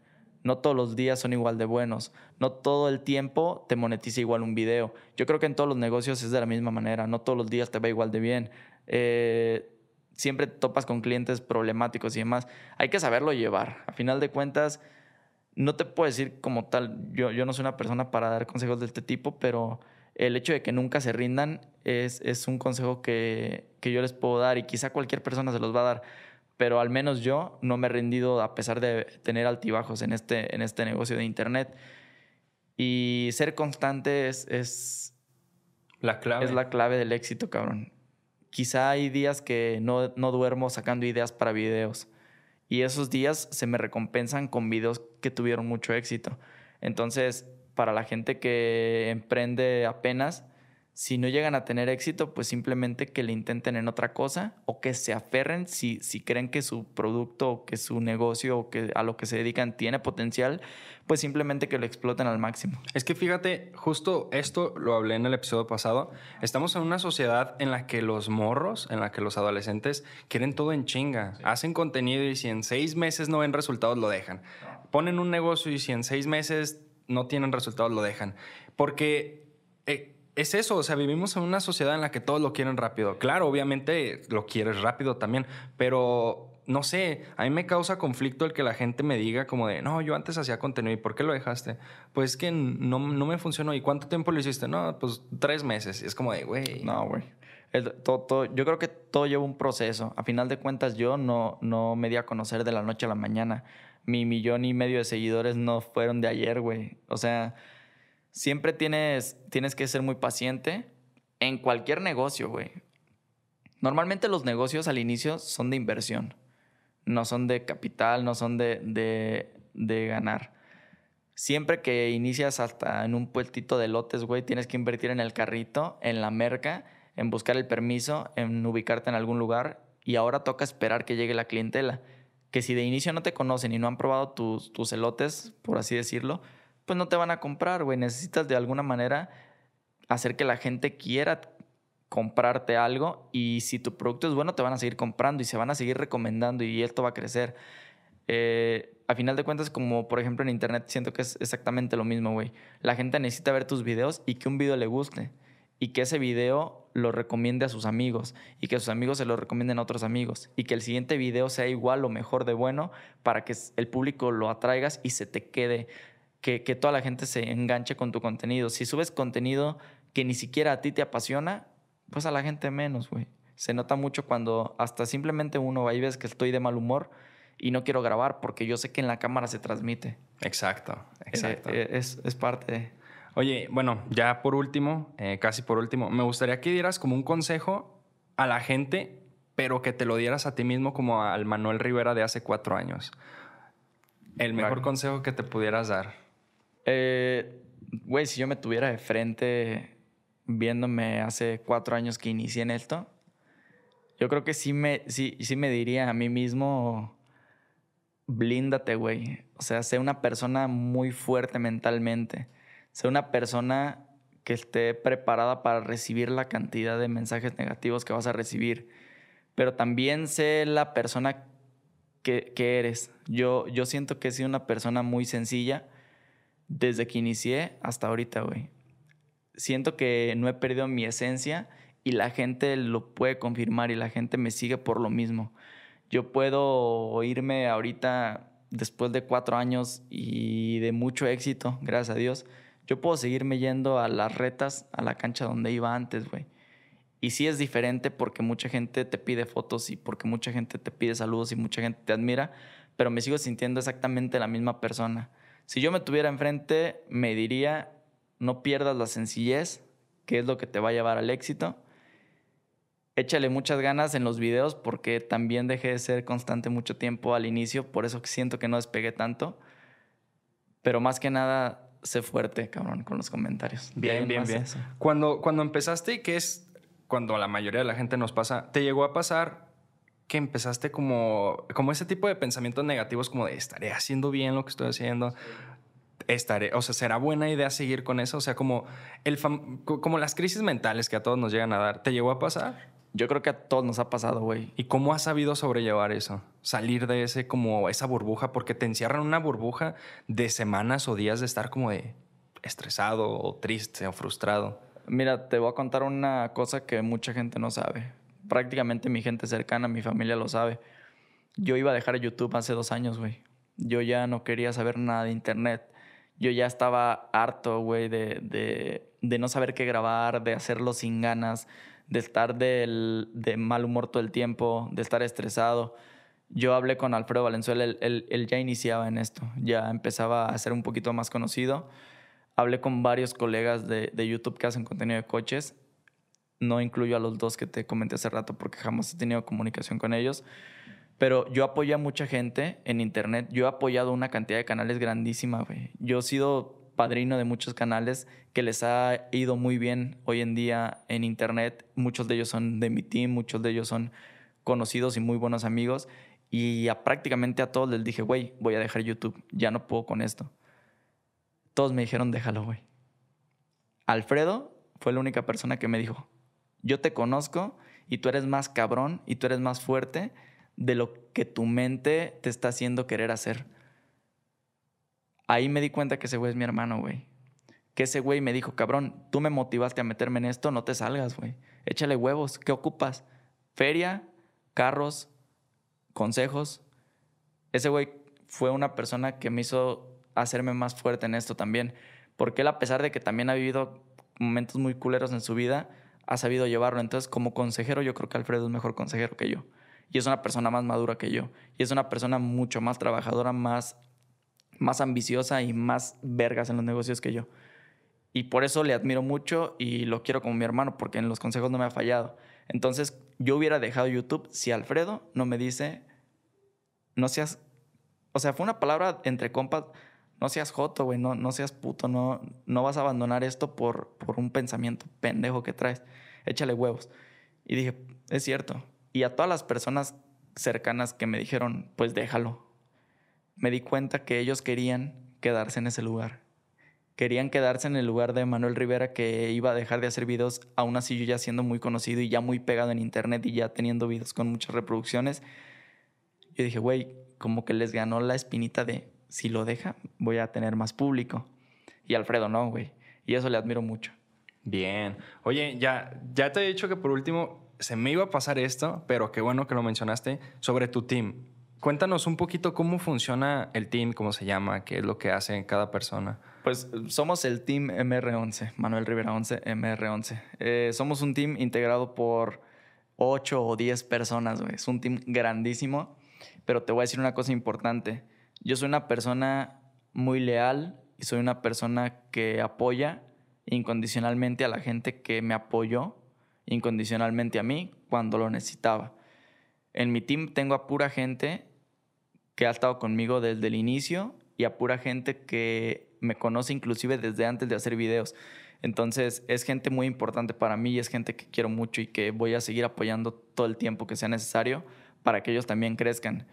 Speaker 2: No todos los días son igual de buenos. No todo el tiempo te monetiza igual un video. Yo creo que en todos los negocios es de la misma manera. No todos los días te va igual de bien. Eh, siempre topas con clientes problemáticos y demás. Hay que saberlo llevar. A final de cuentas, no te puedo decir como tal, yo, yo no soy una persona para dar consejos de este tipo, pero el hecho de que nunca se rindan es, es un consejo que, que, yo les puedo dar y quizá cualquier persona se los va a dar, pero al menos yo no me he rendido a pesar de tener altibajos en este, en este negocio de Internet. Y ser constante es, es,
Speaker 1: la clave.
Speaker 2: es la clave del éxito, cabrón quizá hay días que no, duermo sacando ideas para videos. Y esos días se me recompensan con videos que tuvieron mucho éxito. Entonces, para la gente que emprende apenas, si no llegan a tener éxito, pues simplemente que le intenten en otra cosa o que se aferren si, si creen que su producto o que su negocio o que a lo que se dedican tiene potencial, pues simplemente que lo exploten al máximo.
Speaker 1: Es que fíjate, justo esto lo hablé en el episodio pasado, estamos en una sociedad en la que los morros, en la que los adolescentes quieren todo en chinga, hacen contenido y si en seis meses no ven resultados lo dejan, ponen un negocio y si en seis meses no tienen resultados lo dejan, porque... Eh, es eso, o sea, vivimos en una sociedad en la que todos lo quieren rápido. Claro, obviamente lo quieres rápido también, pero no sé, a mí me causa conflicto el que la gente me diga como de, no, yo antes hacía contenido, ¿y por qué lo dejaste? Pues que no, no me funcionó. ¿Y cuánto tiempo lo hiciste? No, pues tres meses. Y es como de, güey.
Speaker 2: No, güey. yo creo que todo lleva un proceso. A final de cuentas, yo no, no me di a conocer de la noche a la mañana. Mi millón y medio de seguidores no fueron de ayer, güey. O sea, siempre tienes, tienes que ser muy paciente en cualquier negocio, güey. Normalmente los negocios al inicio son de inversión, no son de capital, no son de, de, de ganar. Siempre que inicias hasta en un puestito de lotes, güey, tienes que invertir en el carrito, en la merca, en buscar el permiso, en ubicarte en algún lugar y ahora toca esperar que llegue la clientela. Que si de inicio no te conocen y no han probado tus, tus elotes, por así decirlo, pues no te van a comprar, güey. Necesitas de alguna manera hacer que la gente quiera comprarte algo y si tu producto es bueno te van a seguir comprando y se van a seguir recomendando y esto va a crecer. Eh, a final de cuentas, como por ejemplo en internet, siento que es exactamente lo mismo, güey. La gente necesita ver tus videos y que un video le guste y que ese video lo recomiende a sus amigos y que sus amigos se lo recomienden a otros amigos y que el siguiente video sea igual o mejor de bueno para que el público lo atraigas y se te quede que, toda la gente se enganche con tu contenido. Si subes contenido que ni siquiera a ti te apasiona, pues a la gente menos, güey. Se nota mucho cuando hasta simplemente uno va y ves que estoy de mal humor y no quiero grabar porque yo sé que en la cámara se transmite.
Speaker 1: Exacto, exacto.
Speaker 2: Eh, eh, es, parte de...
Speaker 1: Oye, bueno, ya por último, eh, casi por último, me gustaría que dieras como un consejo a la gente, pero que te lo dieras a ti mismo como al Manuel Rivera de hace cuatro años. El mejor consejo que te pudieras dar.
Speaker 2: Eh, güey, si yo me tuviera de frente viéndome hace cuatro años que inicié en esto, yo creo que sí me, sí, sí me diría a mí mismo, blíndate, güey. O sea, sé una persona muy fuerte mentalmente. Sé una persona que esté preparada para recibir la cantidad de mensajes negativos que vas a recibir. Pero también sé la persona que, que eres. Yo, yo siento que he sido una persona muy sencilla desde que inicié hasta ahorita, güey. siento que no he perdido mi esencia y la gente lo puede confirmar y la gente me sigue por lo mismo. Yo puedo irme ahorita, después de cuatro años y de mucho éxito, gracias a Dios, yo puedo seguirme yendo a las retas, a la cancha donde iba antes, güey. Y sí es diferente porque mucha gente te pide fotos y porque mucha gente te pide saludos y mucha gente te admira, pero me sigo sintiendo exactamente la misma persona. Si yo me tuviera enfrente, me diría, no pierdas la sencillez, que es lo que te va a llevar al éxito. Échale muchas ganas en los videos porque también dejé de ser constante mucho tiempo al inicio, por eso siento que no despegué tanto. Pero más que nada, sé fuerte, cabrón, con los comentarios.
Speaker 1: Bien, bien, bien. Cuando, cuando empezaste, que es cuando la mayoría de la gente nos pasa, ¿te llegó a pasar que empezaste como, como ese tipo de pensamientos negativos como de estaré haciendo bien lo que estoy haciendo? Estaré, o sea, ¿será buena idea seguir con eso? O sea, como, el como las crisis mentales que a todos nos llegan a dar, ¿te llegó a pasar?
Speaker 2: Yo creo que a todos nos ha pasado, güey.
Speaker 1: ¿Y cómo has sabido sobrellevar eso? Salir de ese como esa burbuja, porque te encierran una burbuja de semanas o días de estar como de estresado o triste o frustrado.
Speaker 2: Mira, te voy a contar una cosa que mucha gente no sabe. Prácticamente mi gente cercana, mi familia lo sabe. Yo iba a dejar YouTube hace dos años, güey. Yo ya no quería saber nada de internet. Yo ya estaba harto, güey, de, de, no saber qué grabar, de hacerlo sin ganas, de estar del, de mal humor todo el tiempo, de estar estresado. Yo hablé con Alfredo Valenzuela, él, él, él ya iniciaba en esto, ya empezaba a ser un poquito más conocido hablé con varios colegas de, de, YouTube que hacen contenido de coches. No incluyo a los dos que te comenté hace rato porque jamás he tenido comunicación con ellos. Pero yo apoyo a mucha gente en Internet. Yo he apoyado una cantidad de canales grandísima, güey. Yo he sido padrino de muchos canales que les ha ido muy bien hoy en día en Internet. Muchos de ellos son de mi team, muchos de ellos son conocidos y muy buenos amigos. Y a prácticamente a todos les dije, güey, voy a dejar YouTube. Ya no puedo con esto todos me dijeron, déjalo, güey. Alfredo fue la única persona que me dijo, yo te conozco y tú eres más cabrón y tú eres más fuerte de lo que tu mente te está haciendo querer hacer. Ahí me di cuenta que ese güey es mi hermano, güey. Que ese güey me dijo, cabrón, tú me motivaste a meterme en esto, no te salgas, güey. Échale huevos, ¿qué ocupas? Feria, carros, consejos. Ese güey fue una persona que me hizo hacerme más fuerte en esto también. Porque él, a pesar de que también ha vivido momentos muy culeros en su vida, ha sabido llevarlo. Entonces, como consejero, yo creo que Alfredo es mejor consejero que yo. Y es una persona más madura que yo. Y es una persona mucho más trabajadora, más, más ambiciosa y más vergas en los negocios que yo. Y por eso le admiro mucho y lo quiero como mi hermano, porque en los consejos no me ha fallado. Entonces, yo hubiera dejado YouTube si Alfredo no me dice, no seas... O sea, fue una palabra entre compas no seas joto, güey, no, no seas puto, no, no vas a abandonar esto por, por un pensamiento pendejo que traes. Échale huevos. Y dije, es cierto. Y a todas las personas cercanas que me dijeron, pues déjalo. Me di cuenta que ellos querían quedarse en ese lugar. Querían quedarse en el lugar de Manuel Rivera que iba a dejar de hacer videos, aún así yo ya siendo muy conocido y ya muy pegado en internet y ya teniendo videos con muchas reproducciones. Yo dije, güey, como que les ganó la espinita de si lo deja, voy a tener más público. Y Alfredo no, güey. Y eso le admiro mucho.
Speaker 1: Bien. Oye, ya, ya te he dicho que por último se me iba a pasar esto, pero qué bueno que lo mencionaste, sobre tu team. Cuéntanos un poquito cómo funciona el team, cómo se llama, qué es lo que hace cada persona.
Speaker 2: Pues somos el team MR11, Manuel Rivera 11, MR11. Eh, somos un team integrado por 8 o 10 personas, güey. Es un team grandísimo, pero te voy a decir una cosa importante. Yo soy una persona muy leal y soy una persona que apoya incondicionalmente a la gente que me apoyó incondicionalmente a mí cuando lo necesitaba. En mi team tengo a pura gente que ha estado conmigo desde el inicio y a pura gente que me conoce inclusive desde antes de hacer videos. Entonces es gente muy importante para mí y es gente que quiero mucho y que voy a seguir apoyando todo el tiempo que sea necesario para que ellos también crezcan.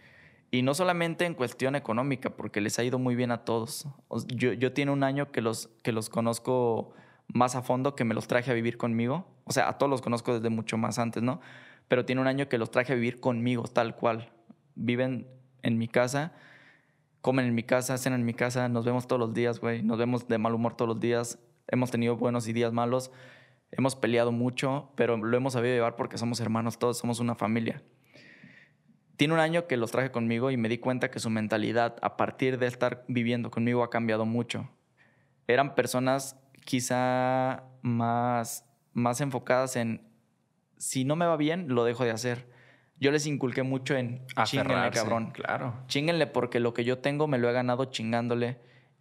Speaker 2: Y no solamente en cuestión económica, porque les ha ido muy bien a todos. Yo, yo tiene un año que los, que los conozco más a fondo, que me los traje a vivir conmigo. O sea, a todos los conozco desde mucho más antes, ¿no? Pero tiene un año que los traje a vivir conmigo, tal cual. Viven en mi casa, comen en mi casa, cenan en mi casa, nos vemos todos los días, güey. Nos vemos de mal humor todos los días. hemos tenido buenos y días malos, hemos peleado mucho, pero lo hemos sabido llevar porque somos hermanos todos, somos una familia. Tiene un año que los traje conmigo y me di cuenta que su mentalidad a partir de estar viviendo conmigo ha cambiado mucho. Eran personas quizá más, más enfocadas en si no me va bien, lo dejo de hacer. Yo les inculqué mucho en chinguenle, cabrón.
Speaker 1: Claro.
Speaker 2: Chinguenle porque lo que yo tengo me lo he ganado chingándole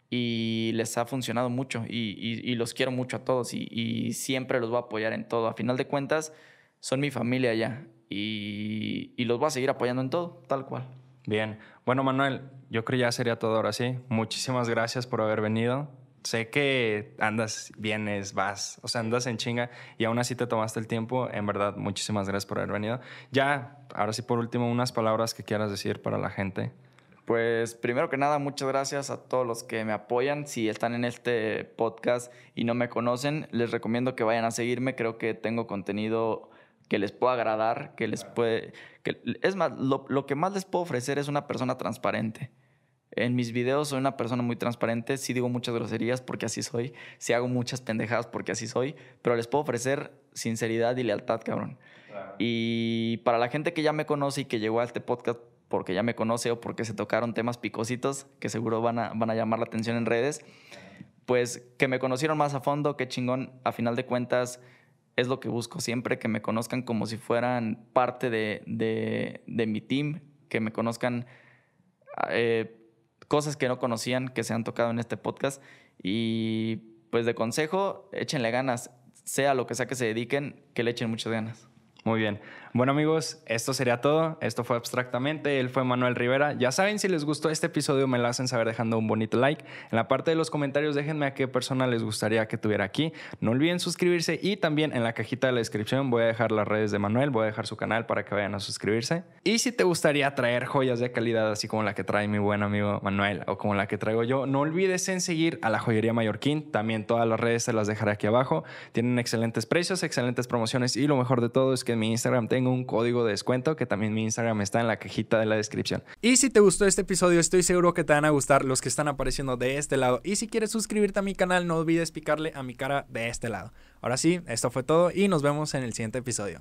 Speaker 2: y les ha funcionado mucho y, los quiero mucho a todos y, y, siempre los voy a apoyar en todo. A final de cuentas, son mi familia ya y, los voy a seguir apoyando en todo, tal cual.
Speaker 1: Bien. Bueno, Manuel, yo creo ya sería todo ahora sí. Muchísimas gracias por haber venido. Sé que andas, vienes, vas, o sea, andas en chinga y aún así te tomaste el tiempo. En verdad, muchísimas gracias por haber venido. Ya, ahora sí, por último, unas palabras que quieras decir para la gente.
Speaker 2: Pues primero que nada, muchas gracias a todos los que me apoyan. Si están en este podcast y no me conocen, les recomiendo que vayan a seguirme. Creo que tengo contenido que les pueda agradar, que les puede... Que, es más, lo, lo, que más les puedo ofrecer es una persona transparente. En mis videos soy una persona muy transparente, sí digo muchas groserías porque así soy, sí hago muchas pendejadas porque así soy, pero les puedo ofrecer sinceridad y lealtad, cabrón. Y para la gente que ya me conoce y que llegó a este podcast porque ya me conoce o porque se tocaron temas picositos que seguro van a, van a llamar la atención en redes, pues que me conocieron más a fondo, qué chingón, a final de cuentas es lo que busco siempre, que me conozcan como si fueran parte de, de, mi team, que me conozcan eh, cosas que no conocían, que se han tocado en este podcast. Y pues de consejo, échenle ganas, sea lo que sea que se dediquen, que le echen muchas ganas.
Speaker 1: Muy bien. Bueno amigos, esto sería todo. Esto fue abstractamente. Él fue Manuel Rivera. Ya saben, si les gustó este episodio, me lo hacen saber dejando un bonito like. En la parte de los comentarios, déjenme a qué persona les gustaría que tuviera aquí. No olviden suscribirse y también en la cajita de la descripción voy a dejar las redes de Manuel, voy a dejar su canal para que vayan a suscribirse. Y si te gustaría traer joyas de calidad, así como la que trae mi buen amigo Manuel o como la que traigo yo, no olvides en seguir a la joyería Mallorquín. También todas las redes se las dejaré aquí abajo. Tienen excelentes precios, excelentes promociones y lo mejor de todo es que en mi Instagram tengo un código de descuento que también mi Instagram está en la cajita de la descripción. Y si te gustó este episodio, estoy seguro que te van a gustar los que están apareciendo de este lado. Y si quieres suscribirte a mi canal, no olvides picarle a mi cara de este lado. Ahora sí, esto fue todo y nos vemos en el siguiente episodio.